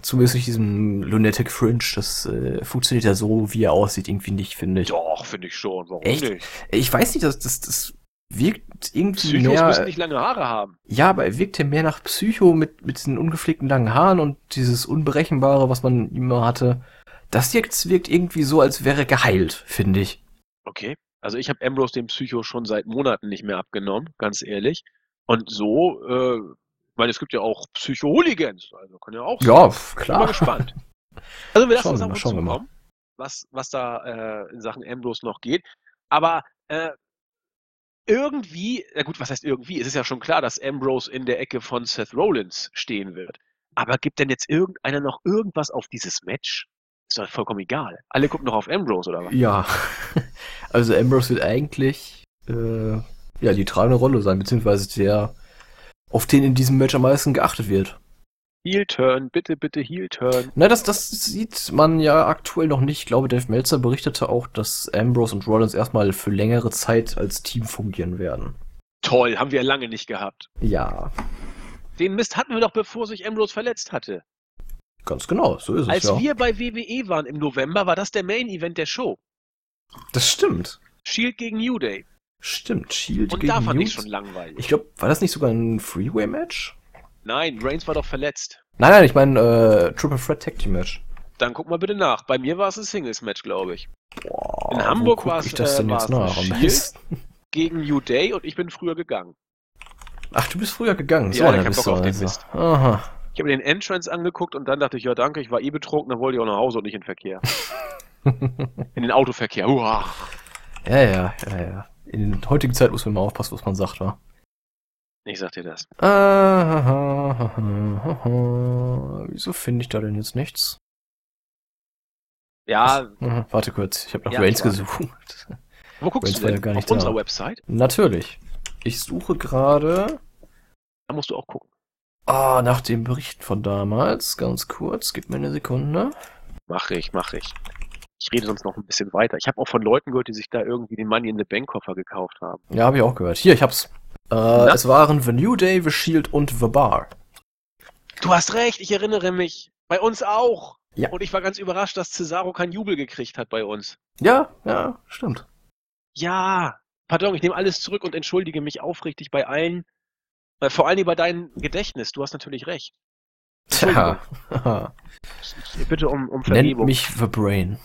Zumindest nicht diesem Lunatic Fringe. Das äh, funktioniert ja so, wie er aussieht, irgendwie nicht, finde ich. doch, finde ich schon. Warum Echt? nicht? Ich weiß nicht, das, das, das wirkt irgendwie Psychos mehr. müssen nicht lange Haare haben. Ja, aber er wirkt ja mehr nach Psycho mit, mit diesen ungepflegten langen Haaren und dieses Unberechenbare, was man immer hatte. Das jetzt wirkt irgendwie so, als wäre er geheilt, finde ich. Okay. Also ich habe Ambrose den Psycho schon seit Monaten nicht mehr abgenommen, ganz ehrlich. Und so, äh, ich meine, es gibt ja auch Psycho-Hooligans, also kann ja auch sein. Ja, Bin mal klar. gespannt. Also wir lassen uns auf mal, uns mal. was, was da äh, in Sachen Ambrose noch geht. Aber äh, irgendwie, na gut, was heißt irgendwie? Es ist ja schon klar, dass Ambrose in der Ecke von Seth Rollins stehen wird. Aber gibt denn jetzt irgendeiner noch irgendwas auf dieses Match? Ist doch vollkommen egal. Alle gucken doch auf Ambrose, oder was? Ja. Also Ambrose wird eigentlich äh, ja die tragende Rolle sein, beziehungsweise der, auf den in diesem Match am meisten geachtet wird. Heel-Turn, bitte, bitte Heel-Turn. Na, das, das sieht man ja aktuell noch nicht. Ich glaube, Dave Meltzer berichtete auch, dass Ambrose und Rollins erstmal für längere Zeit als Team fungieren werden. Toll, haben wir lange nicht gehabt. Ja. Den Mist hatten wir doch, bevor sich Ambrose verletzt hatte. Ganz genau, so ist Als es ja. Als wir bei WWE waren im November, war das der Main Event der Show. Das stimmt. Shield gegen New Day. Stimmt, Shield Und gegen da fand ich schon langweilig. Ich glaube, war das nicht sogar ein Freeway-Match? Nein, Reigns war doch verletzt. Nein, nein, ich meine äh, Triple Threat Tag Team Match. Dann guck mal bitte nach. Bei mir war es ein Singles-Match, glaube ich. Boah, In Hamburg war es ich das denn äh, jetzt war's nach? Shield gegen New Day und ich bin früher gegangen. Ach, du bist früher gegangen. Ja, so, ich dann hab bist Bock du auf den also. Mist. Aha. Ich habe mir den Entrance angeguckt und dann dachte ich, ja danke, ich war eh betrunken, dann wollte ich auch nach Hause und nicht in den Verkehr. in den Autoverkehr. Uah. Ja, ja, ja, ja. In der heutigen Zeit muss man mal aufpassen, was man sagt, wa? Ich sag dir das. Ah, Wieso finde ich da denn jetzt nichts? Ja, Warte kurz, ich habe nach Ja, klar. gesucht. wo guckst Reigns du denn? ja gar nicht Auf unserer. Website? Natürlich. Ich suche gerade Da musst du auch gucken. Ah, nach dem Bericht von damals. Ganz kurz, gib mir eine Sekunde. Mach ich, mach ich. Ich rede sonst noch ein bisschen weiter. Ich habe auch von Leuten gehört, die sich da irgendwie den Money in the Bank Koffer gekauft haben. Ja, habe ich auch gehört. Hier, ich hab's. Äh, es waren The New Day, The Shield und The Bar. Du hast recht, ich erinnere mich. Bei uns auch. Ja. Und ich war ganz überrascht, dass Cesaro keinen Jubel gekriegt hat bei uns. Ja, ja, stimmt. Ja. Pardon, ich nehme alles zurück und entschuldige mich aufrichtig bei allen. Äh, Vor allem bei deinem Gedächtnis. Du hast natürlich recht. Tja. Ich bitte um, um Nennt Vergebung. mich The Brain.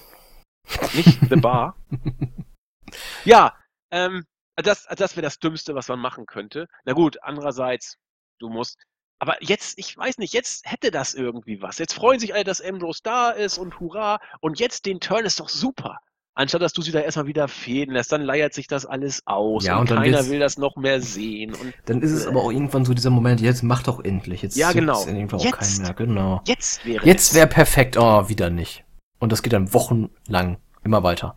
Nicht The Bar. ja, ähm, das, das wäre das Dümmste, was man machen könnte. Na gut, andererseits, du musst. Aber jetzt, ich weiß nicht, jetzt hätte das irgendwie was. Jetzt freuen sich alle, dass Ambrose da ist und hurra. Und jetzt den Turn ist doch super. Anstatt dass du sie da erstmal wieder fehlen lässt, dann leiert sich das alles aus Ja, und, und dann keiner will das noch mehr sehen. Und Dann ist es aber auch irgendwann so dieser Moment, jetzt mach doch endlich. Jetzt Ja, genau. Jetzt. mehr. Genau. jetzt wäre Jetzt wäre perfekt. Oh, wieder nicht. Und das geht dann wochenlang immer weiter.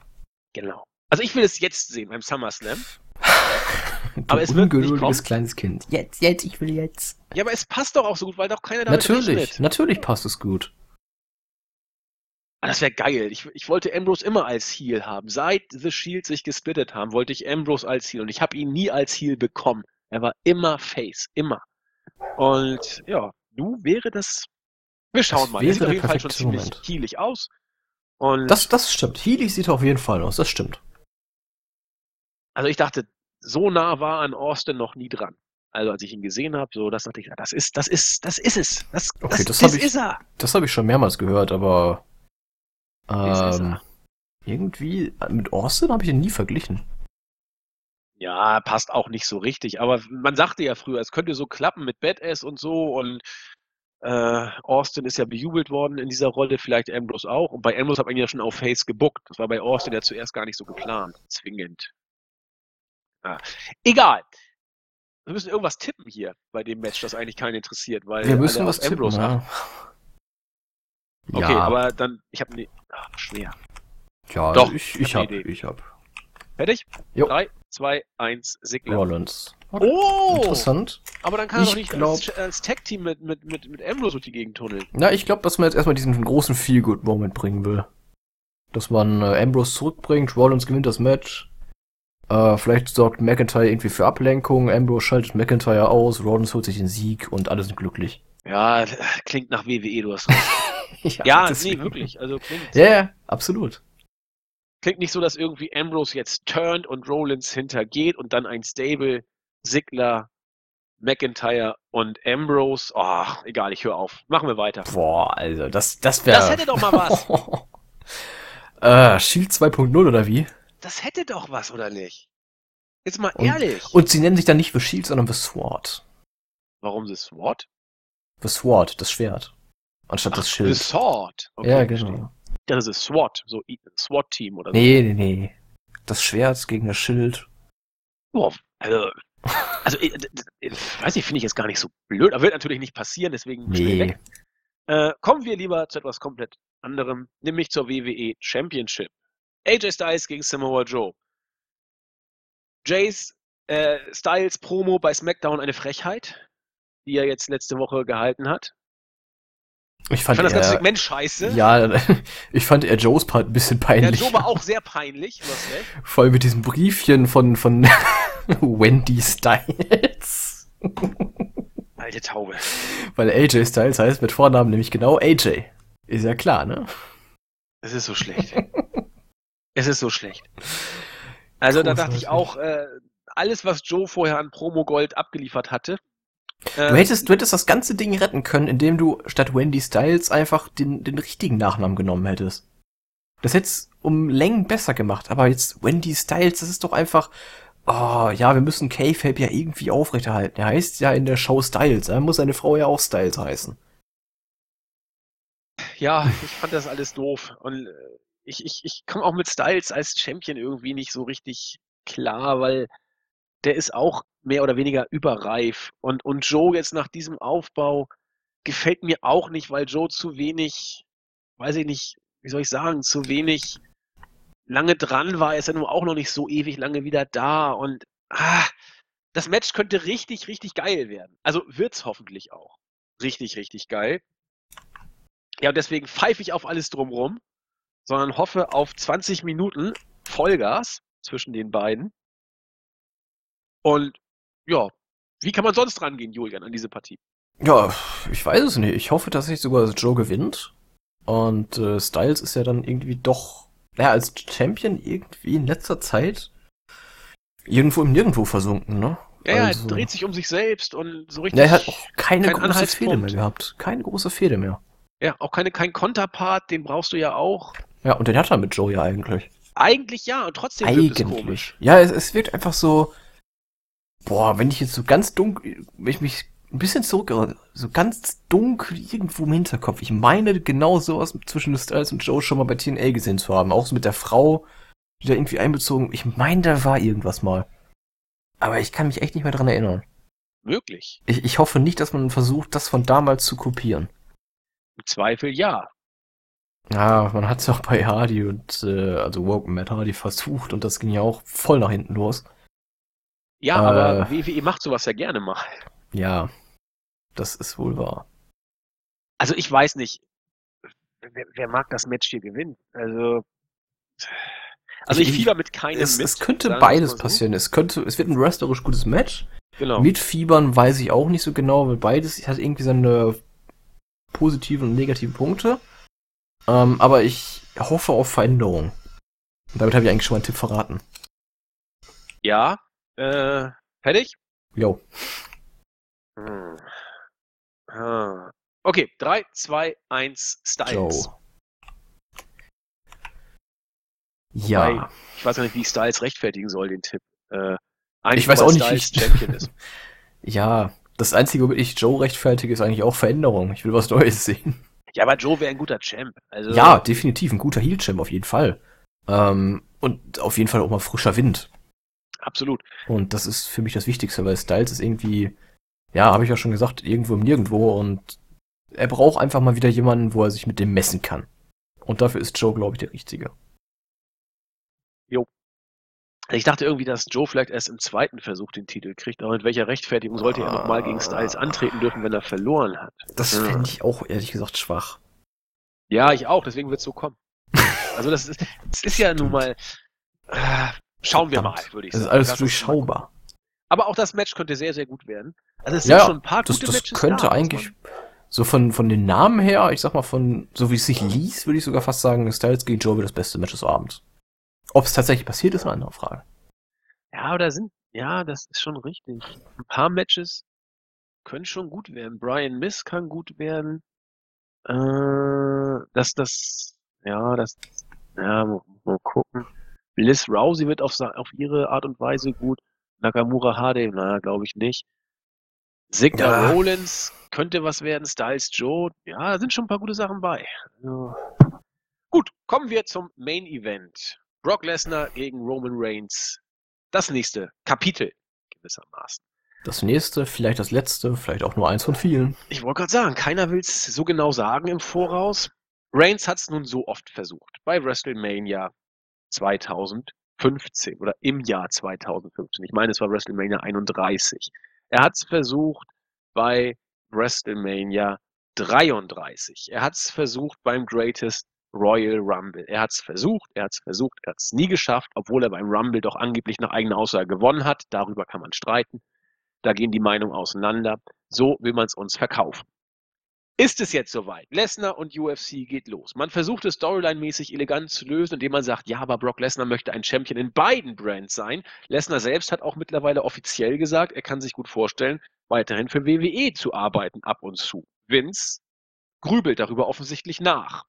Genau. Also ich will es jetzt sehen beim SummerSlam. Aber es wird nicht kommen. kleines Kind. Jetzt, jetzt, ich will jetzt. Ja, aber es passt doch auch so gut, weil doch keiner damit Natürlich, rechnet. natürlich passt es gut. Ah, das wäre geil. Ich, ich wollte Ambrose immer als Heel haben. Seit The Shield sich gesplittet haben, wollte ich Ambrose als Heel und ich habe ihn nie als Heel bekommen. Er war immer Face, immer. Und ja, nu wäre das. Wir schauen Das mal. Er sieht auf jeden Fall schon ziemlich Moment. heelig aus. Und Das, das stimmt. Healy sieht auf jeden Fall aus, das stimmt. also ich dachte, so nah war an Austin noch nie dran. Also als ich ihn gesehen habe, so das dachte ich, das ist, das ist, das ist es. Das, Okay, das, das das ich- ist er. Das habe ich schon mehrmals gehört, aber ähm, irgendwie mit Austin habe ich ihn nie verglichen. Ja, passt auch nicht so richtig. Aber man sagte ja früher, es könnte so klappen mit Badass und so. Und äh, Austin ist ja bejubelt worden in dieser Rolle, vielleicht Ambrose auch. Und bei Ambrose hat man ihn ja schon auf Face gebuckt. Das war bei Austin ja zuerst gar nicht so geplant. Zwingend. Ah. Egal. Wir müssen irgendwas tippen hier bei dem Match, das eigentlich keinen interessiert, weil Wir müssen was tippen. Ja. Okay, ja, aber dann, ich habe ne, ah, schwer. ja doch, ich, ich ich hab hab, eine Idee. ich hab. Fertig? Jo. 3, 2, 1, Sigler. Rollins. Oh! Interessant. Aber dann kann er Ich doch nicht glaub- als, als Tag-Team mit, mit, mit, mit Ambrose durch die Gegend tunneln. Na, ich glaube, dass man jetzt erstmal diesen großen Feel-Good-Moment bringen will. Dass man äh, Ambrose zurückbringt, Rollins gewinnt das Match. Äh, vielleicht sorgt McIntyre irgendwie für Ablenkung, Ambrose schaltet McIntyre aus, Rollins holt sich den Sieg und alle sind glücklich. Ja, klingt nach WWE, du hast recht. Ja, nee, wirklich. Also klingt, Ja, ja, absolut. klingt nicht so, dass irgendwie Ambrose jetzt turnt und Rollins hintergeht und dann ein Stable, Sigler, McIntyre und Ambrose. Oh, egal, ich höre auf. Machen wir weiter. Boah, also, das, das wäre. Das hätte doch mal was. äh, Shield 2.0 oder wie? Das hätte doch was, oder nicht? Jetzt mal Und- ehrlich. Und sie nennen sich dann nicht The Shield, sondern The Sword. Warum das Sword? The Sword, das Schwert. Anstatt das The Schild. Sword. Okay, ja, genau. Das ist SWAT, so I- SWAT-Team oder so. Nee, nee, nee. Das Schwert gegen das Schild. Boah, also, also ich, ich weiß nicht, finde ich jetzt gar nicht so blöd, aber wird natürlich nicht passieren, deswegen Nee. weg. Äh, kommen wir lieber zu etwas komplett anderem, nämlich zur WWE Championship. AJ Styles gegen Samoa Joe. Jays äh, Styles Promo bei SmackDown eine Frechheit, die er jetzt letzte Woche gehalten hat. Ich Ich fand, fand das ganze Segment scheiße. ja, ich fand eher Joes Part ein bisschen peinlich. Joe war auch sehr peinlich, du hast recht. Vor allem mit diesem Briefchen von, von, Wendy Styles. Alte Taube. Weil AJ Styles heißt mit Vornamen nämlich genau AJ. Ist ja klar, ne? Es ist so schlecht. es ist so schlecht. Also Großartig. da dachte ich auch, äh, alles, was Joe vorher an Promo-Gold abgeliefert hatte. Du, hättest, du hättest das ganze Ding retten können, indem du statt Wendy Styles einfach den, den richtigen Nachnamen genommen hättest. Das hättest um Längen besser gemacht, aber jetzt Wendy Styles, das ist doch einfach, oh, ja, wir müssen K-Fape ja irgendwie aufrechterhalten. Er heißt ja in der Show Styles, da muss seine Frau ja auch Styles heißen. Ja, ich fand das alles doof und äh, ich, ich, ich komme auch mit Styles als Champion irgendwie nicht so richtig klar, weil der ist auch mehr oder weniger überreif. Und, und Joe jetzt nach diesem Aufbau gefällt mir auch nicht, weil Joe zu wenig, weiß ich nicht, wie soll ich sagen, zu wenig lange dran war. Er ist ja nun auch noch nicht so ewig lange wieder da. Und ah, das Match könnte richtig, richtig geil werden. Also wird's hoffentlich auch. Richtig, richtig geil. Ja, und deswegen pfeife ich auf alles drumrum, sondern hoffe auf 20 Minuten Vollgas zwischen den beiden. Und ja, wie kann man sonst rangehen, Julian, an diese Partie? Ja, ich weiß es nicht. Ich hoffe, dass sich sogar Joe gewinnt. Und äh, Styles ist ja dann irgendwie doch, ja, als Champion irgendwie in letzter Zeit irgendwo im Nirgendwo versunken, ne? Ja, also, er dreht sich um sich selbst und so richtig. Ja, er hat auch keine kein große Fehde mehr gehabt. Keine große Fehde mehr. Ja, auch keine, kein Konterpart, den brauchst du ja auch. Ja, und den hat er mit Joe ja eigentlich. Eigentlich ja, und trotzdem eigentlich. wirkt es komisch. Ja, es, es wirkt einfach so, Boah, wenn ich jetzt so ganz dunkel, wenn ich mich ein bisschen zurück, so ganz dunkel irgendwo im Hinterkopf. Ich meine genau sowas zwischen Styles und Joe schon mal bei TNA gesehen zu haben. Auch so mit der Frau, die da irgendwie einbezogen. Ich meine, da war irgendwas mal. Aber ich kann mich echt nicht mehr dran erinnern. Wirklich? Ich, ich hoffe nicht, dass man versucht, das von damals zu kopieren. Im Zweifel ja. Ja, man hat es auch bei Hardy und, äh, also Woken Matt Hardy versucht und das ging ja auch voll nach hinten los. Ja, äh, aber WWE macht sowas ja gerne mal. Ja, das ist wohl wahr. Also ich weiß nicht, wer, wer mag das Match hier gewinnen? Also, also ich, ich fieber mit keinem es, mit. Es könnte beides so. passieren. Es könnte, es wird ein wrestlerisch gutes Match. Genau. Mit Fiebern weiß ich auch nicht so genau, weil beides hat irgendwie seine positiven und negativen Punkte. Ähm, aber ich hoffe auf Veränderung. Und damit habe ich eigentlich schon mal einen Tipp verraten. Ja, äh, fertig? Jo. Hm. Ah. Okay, 3, 2, 1, Styles. Joe. Ja. Wobei, ich weiß gar nicht, wie Styles rechtfertigen soll, den Tipp. Äh, ich weiß auch nicht, wie Champion ist. ja, das Einzige, womit ich Joe rechtfertige, ist eigentlich auch Veränderung. Ich will was Neues sehen. Ja, aber Joe wäre ein guter Champ. Also ja, definitiv ein guter Heel-Champ auf jeden Fall. Ähm, und auf jeden Fall auch mal frischer Wind. Absolut. Und das ist für mich das Wichtigste, weil Styles ist irgendwie, ja, habe ich ja schon gesagt, irgendwo im Nirgendwo und er braucht einfach mal wieder jemanden, wo er sich mit dem messen kann. Und dafür ist Joe, glaube ich, der Richtige. Jo. Ich dachte irgendwie, dass Joe vielleicht erst im zweiten Versuch den Titel kriegt, aber mit welcher Rechtfertigung sollte er nochmal gegen Styles antreten dürfen, wenn er verloren hat? Das ja. fände ich auch ehrlich gesagt schwach. Ja, ich auch, deswegen wird es so kommen. also das ist, das ist ja nun mal, Schauen wir mal, würde ich sagen. Das ist alles das durchschaubar. Aber auch das Match könnte sehr, sehr gut werden. Also es sind ja, schon ein paar das, gute das Matches könnte da, eigentlich so von, von den Namen her, ich sag mal von, so wie es sich liest, würde ich sogar fast sagen, Styles gegen Joe wird das beste Match des Abends. Ob es tatsächlich passiert, ist eine andere Frage. Ja, aber da sind, ja, das ist schon richtig. Ein paar Matches können schon gut werden. Brian Miss kann gut werden. Äh, dass das, ja, das, ja, mal, mal gucken. Liz Rousey wird auf, auf ihre Art und Weise gut. Nakamura Hade, naja, glaube ich nicht. Signer ja. Rollins könnte was werden. Styles Joe, ja, da sind schon ein paar gute Sachen bei. Also, gut, kommen wir zum Main Event. Brock Lesnar gegen Roman Reigns. Das nächste Kapitel gewissermaßen. Das nächste, vielleicht das letzte, vielleicht auch nur eins von vielen. Ich wollte gerade sagen, keiner will es so genau sagen im Voraus. Reigns hat es nun so oft versucht. Bei WrestleMania, 2015 oder im Jahr 2015. Ich meine, es war WrestleMania 31. Er hat es versucht bei WrestleMania 33. Er hat es versucht beim Greatest Royal Rumble. Er hat es versucht, er hat es versucht, er hat es nie geschafft, obwohl er beim Rumble doch angeblich nach eigener Aussage gewonnen hat. Darüber kann man streiten. Da gehen die Meinungen auseinander. So will man es uns verkaufen. Ist es jetzt soweit? Lesnar und UFC geht los. Man versucht es storyline-mäßig elegant zu lösen, indem man sagt, ja, aber Brock Lesnar möchte ein Champion in beiden Brands sein. Lesnar selbst hat auch mittlerweile offiziell gesagt, er kann sich gut vorstellen, weiterhin für WWE zu arbeiten ab und zu. Vince grübelt darüber offensichtlich nach.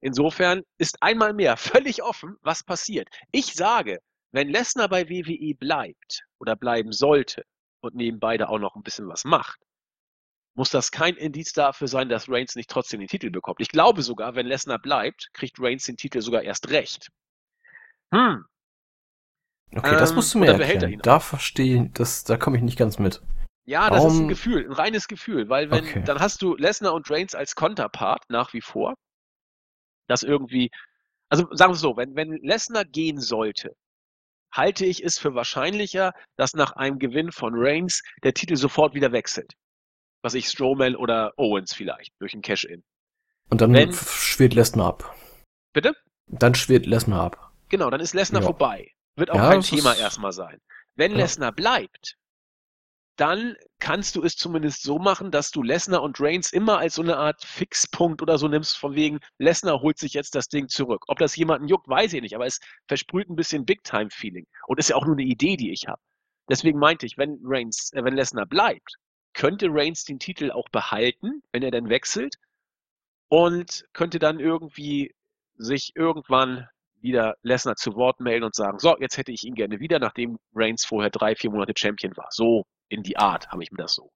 Insofern ist einmal mehr völlig offen, was passiert. Ich sage, wenn Lesnar bei WWE bleibt oder bleiben sollte und nebenbei da auch noch ein bisschen was macht, muss das kein Indiz dafür sein, dass Reigns nicht trotzdem den Titel bekommt. Ich glaube sogar, wenn Lesnar bleibt, kriegt Reigns den Titel sogar erst recht. Hm. Okay, das musst du mir erklären. Da verstehe das, da komme ich nicht ganz mit. Ja, das Warum? ist ein Gefühl, ein reines Gefühl, weil wenn, okay. dann hast du Lesnar und Reigns als Konterpart nach wie vor. Das irgendwie, also sagen wir es so, wenn, wenn Lesnar gehen sollte, halte ich es für wahrscheinlicher, dass nach einem Gewinn von Reigns der Titel sofort wieder wechselt was ich, Strowman oder Owens vielleicht, durch ein Cash-In. Und dann Wenn, schwirrt Lesnar ab. Bitte? Dann schwirrt Lesnar ab. Genau, dann ist Lesnar ja. vorbei. Wird auch ja, kein Thema ist... erstmal sein. Wenn ja. Lesnar bleibt, dann kannst du es zumindest so machen, dass du Lesnar und Reigns immer als so eine Art Fixpunkt oder so nimmst, von wegen, Lesnar holt sich jetzt das Ding zurück. Ob das jemanden juckt, weiß ich nicht, aber es versprüht ein bisschen Big-Time-Feeling. Und ist ja auch nur eine Idee, die ich habe. Deswegen meinte ich, wenn Reigns, äh, wenn Lesnar bleibt, könnte Reigns den Titel auch behalten, wenn er dann wechselt und könnte dann irgendwie sich irgendwann wieder Lesnar zu Wort melden und sagen, so, jetzt hätte ich ihn gerne wieder, nachdem Reigns vorher drei, vier Monate Champion war. So in die Art habe ich mir das so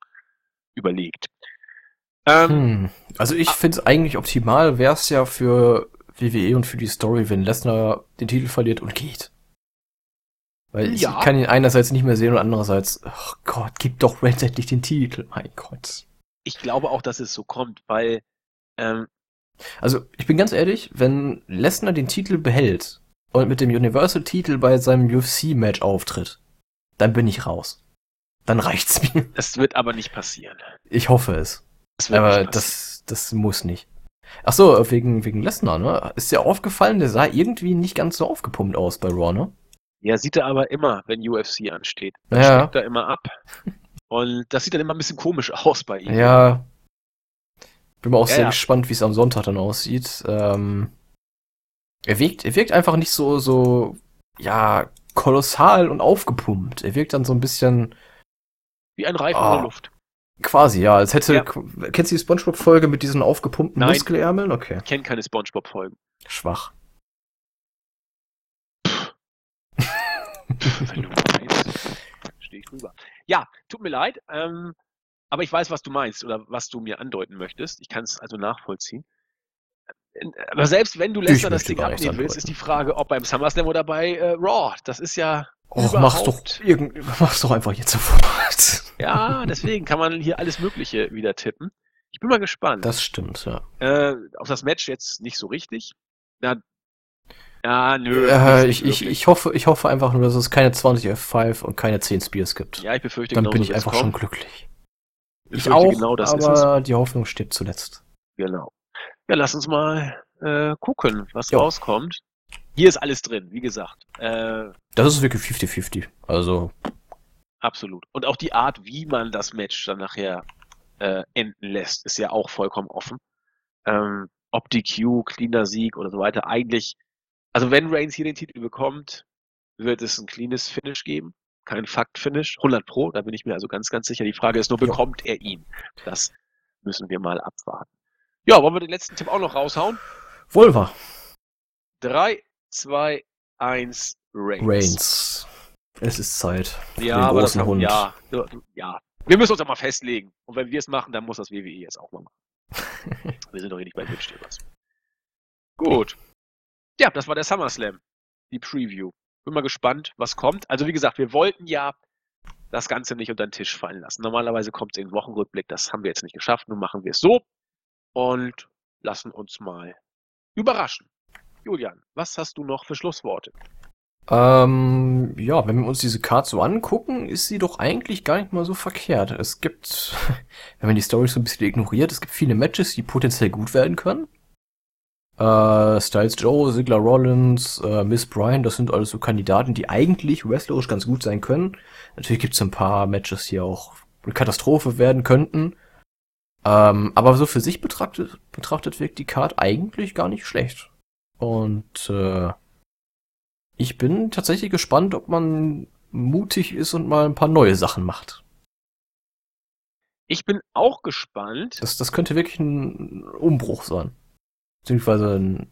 überlegt. Ähm, hm. Also ich finde es eigentlich optimal, wäre es ja für WWE und für die Story, wenn Lesnar den Titel verliert und geht. Weil ich ja. kann ihn einerseits nicht mehr sehen und andererseits, oh Gott, gib doch Reigns endlich den Titel, mein Gott. Ich glaube auch, dass es so kommt, weil. Ähm, also, ich bin ganz ehrlich, wenn Lesnar den Titel behält und mit dem Universal-Titel bei seinem UFC-Match auftritt, dann bin ich raus. Dann reicht's mir. Das wird aber nicht passieren. Ich hoffe es. aber das, das muss nicht. Ach so, wegen, wegen Lesnar, ne? Ist dir aufgefallen, der sah irgendwie nicht ganz so aufgepumpt aus bei Raw, ne? Ja, sieht er aber immer, wenn UFC ansteht. Dann ja. er immer ab. Und das sieht dann immer ein bisschen komisch aus bei ihm. Ja. Bin mal auch ja, sehr ja. gespannt, wie es am Sonntag dann aussieht. Ähm, er wirkt, er wirkt einfach nicht so, so, ja, kolossal und aufgepumpt. Er wirkt dann so ein bisschen. Wie ein Reifen oh, in der ah. Luft. Quasi, ja. Als hätte. Ja. Kennst du die Spongebob-Folge mit diesen aufgepumpten Nein, Muskelärmeln? Okay. Ich kenne keine Spongebob-Folgen. Schwach. Wenn du meinst, stehe ich drüber. Ja, tut mir leid, ähm, aber ich weiß, was du meinst oder was du mir andeuten möchtest. Ich kann es also nachvollziehen. Äh, aber selbst wenn du Lesnar das Ding abnehmen willst, ist die Frage, ob beim SummerSlam oder bei äh, Raw. Das ist ja. Och, mach's doch, irgend, mach's doch einfach jetzt sofort. Ja, deswegen kann man hier alles Mögliche wieder tippen. Ich bin mal gespannt. Das stimmt, ja. Äh, auf das Match jetzt nicht so richtig. Na, ja, nö. Äh, ich, ich, ich, hoffe, ich hoffe einfach nur, dass es keine 20 F5 und keine 10 Spears gibt. Ja, ich befürchte Dann genau bin ich einfach schon glücklich. Ich, ich auch, genau aber die Hoffnung stirbt zuletzt. Genau. Ja, lass uns mal äh, gucken, was jo. rauskommt. Hier ist alles drin, wie gesagt. Äh, das ist wirklich 50-50. Also. Absolut. Und auch die Art, wie man das Match dann nachher äh, enden lässt, ist ja auch vollkommen offen. Ähm, ob die Q, cleaner Sieg oder so weiter. Eigentlich also wenn Reigns hier den Titel bekommt, wird es ein cleanes Finish geben. Kein Fakt-Finish. 100 Pro, da bin ich mir also ganz, ganz sicher. Die Frage ist nur, bekommt er ihn? Das müssen wir mal abwarten. Ja, wollen wir den letzten Tipp auch noch raushauen? Wahr. 3, 2, 1, Reigns. Reigns. Es ist Zeit. Ja, aber das haben. Ja, ja. Wir müssen uns auch mal festlegen. Und wenn wir es machen, dann muss das WWE jetzt auch mal machen. wir sind doch hier nicht bei Windstebers. Gut. Ja, das war der SummerSlam, die Preview. Bin mal gespannt, was kommt. Also wie gesagt, wir wollten ja das Ganze nicht unter den Tisch fallen lassen. Normalerweise kommt es in den Wochenrückblick, das haben wir jetzt nicht geschafft. Nun machen wir es so und lassen uns mal überraschen. Julian, was hast du noch für Schlussworte? Ähm, ja, wenn wir uns diese Karte so angucken, ist sie doch eigentlich gar nicht mal so verkehrt. Es gibt, wenn man die Story so ein bisschen ignoriert, es gibt viele Matches, die potenziell gut werden können. Äh, Styles Joe, Ziggler Rollins, äh, Miss Bryan, das sind alles so Kandidaten, die eigentlich wrestlerisch ganz gut sein können. Natürlich gibt es ein paar Matches, die auch eine Katastrophe werden könnten. Ähm, aber so für sich betrachtet, betrachtet wirkt die Card eigentlich gar nicht schlecht. Und äh, ich bin tatsächlich gespannt, ob man mutig ist und mal ein paar neue Sachen macht. Ich bin auch gespannt. Das, das könnte wirklich ein Umbruch sein. Beziehungsweise ein,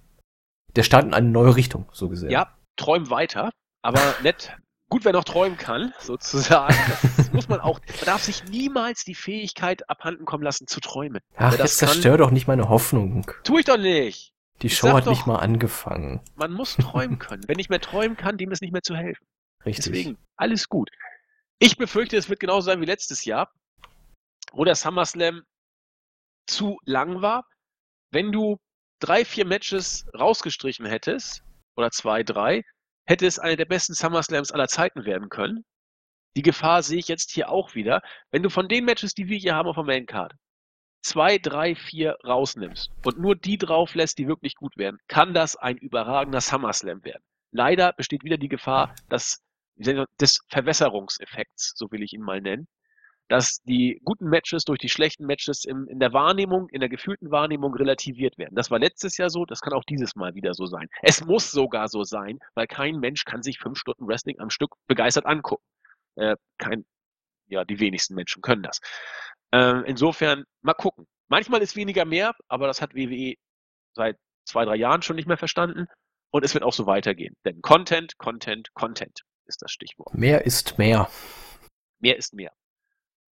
der Start in eine neue Richtung, so gesehen. Ja, träum weiter, aber nett. Gut, wer noch träumen kann, sozusagen. Das muss man auch. Man darf sich niemals die Fähigkeit abhanden kommen lassen, zu träumen. Ach, jetzt zerstör doch nicht meine Hoffnung. Tu ich doch nicht. Die Show hat doch, nicht mal angefangen. Man muss träumen können. Wenn ich mehr träumen kann, dem ist nicht mehr zu helfen. Richtig. Deswegen, alles gut. Ich befürchte, es wird genauso sein wie letztes Jahr, wo der SummerSlam zu lang war. Wenn du drei, vier Matches rausgestrichen hättest, oder zwei, drei, hätte es eine der besten SummerSlams aller Zeiten werden können. Die Gefahr sehe ich jetzt hier auch wieder. Wenn du von den Matches, die wir hier haben auf der Maincard, zwei, drei, vier rausnimmst und nur die drauf lässt, die wirklich gut werden, kann das ein überragender SummerSlam werden. Leider besteht wieder die Gefahr, dass des Verwässerungseffekts, so will ich ihn mal nennen, dass die guten Matches durch die schlechten Matches im, in der Wahrnehmung, in der gefühlten Wahrnehmung relativiert werden. Das war letztes Jahr so, das kann auch dieses Mal wieder so sein. Es muss sogar so sein, weil kein Mensch kann sich fünf Stunden Wrestling am Stück begeistert angucken. Äh, kein, ja, die wenigsten Menschen können das. Äh, insofern, mal gucken. Manchmal ist weniger mehr, aber das hat WWE seit zwei, drei Jahren schon nicht mehr verstanden. Und es wird auch so weitergehen. Denn Content, Content, Content ist das Stichwort. Mehr ist mehr. Mehr ist mehr.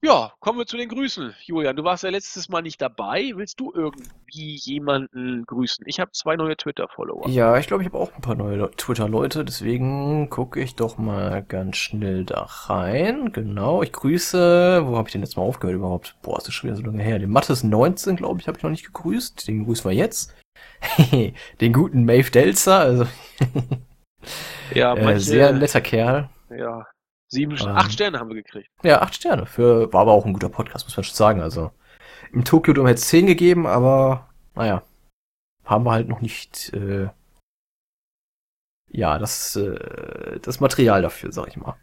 Ja, kommen wir zu den Grüßen. Julian, du warst ja letztes Mal nicht dabei. Willst du irgendwie jemanden grüßen? Ich habe zwei neue Twitter-Follower. Ja, ich glaube, ich habe auch ein paar neue Twitter-Leute. Deswegen gucke ich doch mal ganz schnell da rein. Genau, ich grüße. Wo habe ich denn jetzt mal aufgehört überhaupt? Boah, ist das schon wieder so lange her. Den Mattes 19, glaube ich, habe ich noch nicht gegrüßt. Den grüßen wir jetzt. den guten Maeve Delzer. Also ja, äh, manche, sehr netter Kerl. Ja, Sieben, ähm, acht Sterne haben wir gekriegt. Ja, acht Sterne. Für, war aber auch ein guter Podcast, muss man schon sagen. Also im Tokyo Dome hätte es zehn gegeben, aber naja, haben wir halt noch nicht äh, ja das äh, das Material dafür, sag ich mal.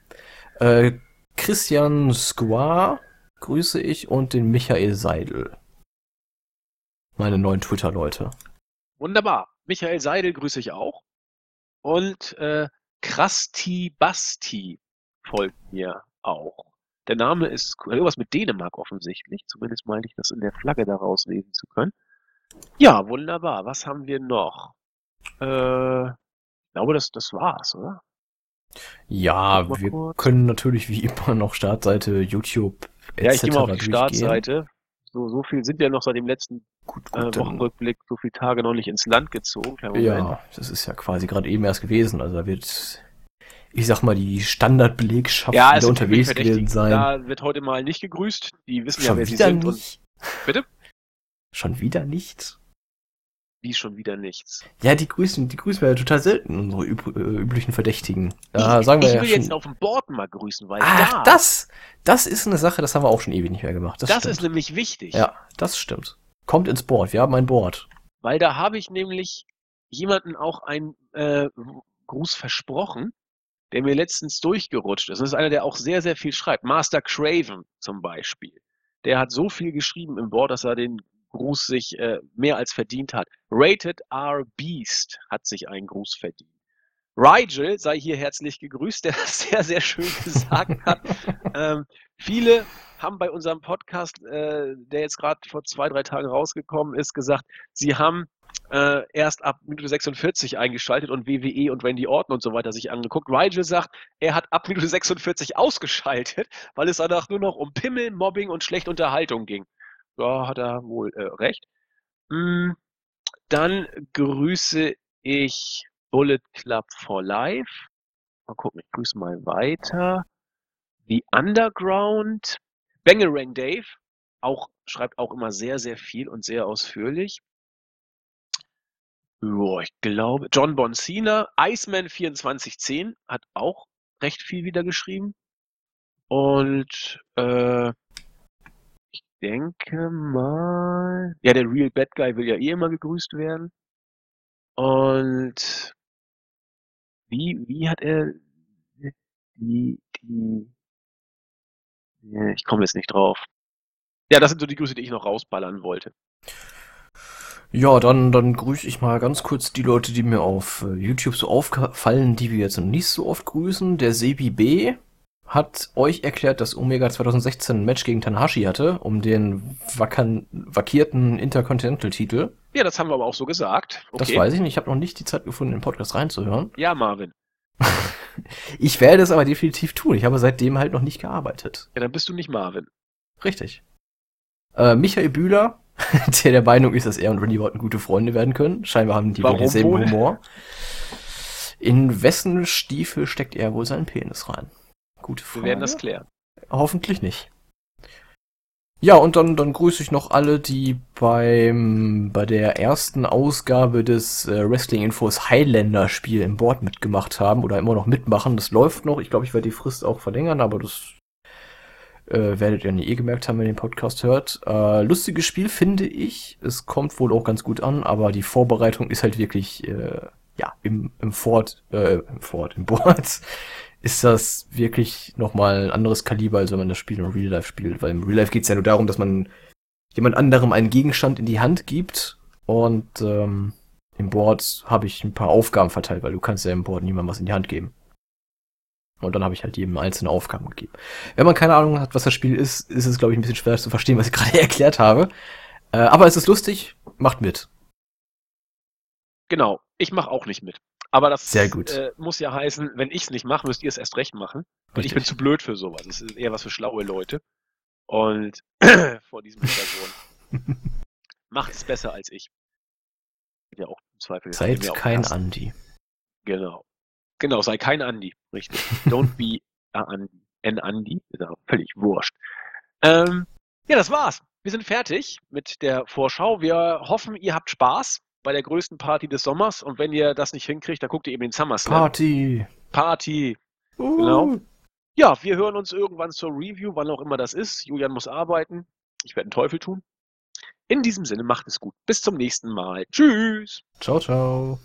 Äh, Christian Squar grüße ich und den Michael Seidel. Meine neuen Twitter-Leute. Wunderbar. Michael Seidel grüße ich auch. Und äh, Krasti Basti folgt mir auch. Der Name ist irgendwas mit Dänemark offensichtlich. Zumindest meinte ich das in der Flagge daraus lesen zu können. Ja, wunderbar. Was haben wir noch? Äh, ich glaube, das, das war's, oder? Ja, wir kurz. können natürlich wie immer noch Startseite, YouTube, etc. Ja, ich gehe mal auf die Startseite. So, so viel sind ja noch seit dem letzten gut, gut, äh, Wochenrückblick, so viele Tage noch nicht ins Land gezogen. Ja, das ist ja quasi gerade eben erst gewesen. Also da wird ich sag mal, die Standardbelegschaft ja, wieder unterwegs gewesen sein. Da wird heute mal nicht gegrüßt. Die wissen schon ja, wer sie sind. Nicht. Und... Bitte? Schon wieder nicht? Wie schon wieder nichts? Ja, die grüßen, die grüßen wir ja total selten, unsere üb äh, üblichen Verdächtigen. Da ich, sagen wir ich ja will schon... jetzt auf dem Board mal grüßen, weil Ach, da... das, das ist eine Sache, das haben wir auch schon ewig nicht mehr gemacht. Das, das ist nämlich wichtig. Ja, das stimmt. Kommt ins Board, wir haben ein Board. Weil da habe ich nämlich jemanden auch einen äh, Gruß versprochen der mir letztens durchgerutscht ist. Das ist einer, der auch sehr, sehr viel schreibt. Master Craven zum Beispiel. Der hat so viel geschrieben im Board, dass er den Gruß sich äh, mehr als verdient hat. Rated R Beast hat sich einen Gruß verdient. Rigel sei hier herzlich gegrüßt, der das sehr, sehr schön gesagt hat. ähm, viele haben bei unserem Podcast, äh, der jetzt gerade vor zwei, drei Tagen rausgekommen ist, gesagt, sie haben äh, erst ab Minute 46 eingeschaltet und WWE und Randy Orton und so weiter sich angeguckt. Rigel sagt, er hat ab Minute 46 ausgeschaltet, weil es danach nur noch um Pimmel, Mobbing und schlechte Unterhaltung ging. Da hat er wohl äh, recht. Mm, dann grüße ich Bullet Club for Life. Mal gucken, ich grüße mal weiter. The Underground. Bangerang Dave. Auch, schreibt auch immer sehr, sehr viel und sehr ausführlich. Ja, ich glaube, John Boncina, Iceman 2410 hat auch recht viel wieder geschrieben. Und äh, ich denke mal, ja, der Real Bad Guy will ja eh immer gegrüßt werden. Und wie, wie hat er die, die, ich komme jetzt nicht drauf. Ja, das sind so die Grüße, die ich noch rausballern wollte. Ja, dann, dann grüße ich mal ganz kurz die Leute, die mir auf äh, YouTube so auffallen, die wir jetzt noch nicht so oft grüßen. Der Sebi B hat euch erklärt, dass Omega 2016 ein Match gegen Tanahashi hatte, um den vakan vakierten Intercontinental-Titel. Ja, das haben wir aber auch so gesagt. Okay. Das weiß ich nicht. Ich habe noch nicht die Zeit gefunden, den Podcast reinzuhören. Ja, Marvin. ich werde es aber definitiv tun. Ich habe seitdem halt noch nicht gearbeitet. Ja, dann bist du nicht Marvin. Richtig. Äh, Michael Bühler, der der Meinung ist, dass er und Randy Orton gute Freunde werden können. Scheinbar haben die denselben? Humor. In wessen Stiefel steckt er wohl seinen Penis rein? Gute Frage. Wir werden das klären. Hoffentlich nicht. Ja, und dann, dann grüße ich noch alle, die beim, bei der ersten Ausgabe des äh, Wrestling Infos Highlander Spiel im Board mitgemacht haben oder immer noch mitmachen. Das läuft noch. Ich glaube, ich werde die Frist auch verlängern, aber das äh, werdet ihr nie eh gemerkt haben, wenn ihr den Podcast hört. Äh, lustiges Spiel finde ich. Es kommt wohl auch ganz gut an, aber die Vorbereitung ist halt wirklich, äh, ja, im, im Fort, äh, im Fort, im Board ist das wirklich nochmal ein anderes Kaliber, als wenn man das Spiel im Real Life spielt. Weil im Real Life geht es ja nur darum, dass man jemand anderem einen Gegenstand in die Hand gibt und ähm, im Board habe ich ein paar Aufgaben verteilt, weil du kannst ja im Board niemandem was in die Hand geben. Und dann habe ich halt jedem einzelne Aufgaben gegeben. Wenn man keine Ahnung hat, was das Spiel ist, ist es, glaube ich, ein bisschen schwer zu verstehen, was ich gerade erklärt habe. Äh, aber es ist lustig, macht mit. Genau, ich mache auch nicht mit. Aber das Sehr gut. Äh, muss ja heißen, wenn ich es nicht mache, müsst ihr es erst recht machen. Und ich bin zu blöd für sowas. Das ist eher was für schlaue Leute. Und vor diesem Hintergrund macht es besser als ich. Ja, auch im Zweifel. Seid kein Andi. Genau. Genau, sei kein Andi. Richtig. Don't be a Andi. An Andi. Ist ja völlig wurscht. Ähm, ja, das war's. Wir sind fertig mit der Vorschau. Wir hoffen, ihr habt Spaß bei der größten Party des Sommers. Und wenn ihr das nicht hinkriegt, dann guckt ihr eben den SummerSlam. Party. Party. Uh. Genau. Ja, wir hören uns irgendwann zur Review, wann auch immer das ist. Julian muss arbeiten. Ich werde einen Teufel tun. In diesem Sinne, macht es gut. Bis zum nächsten Mal. Tschüss. Ciao, ciao.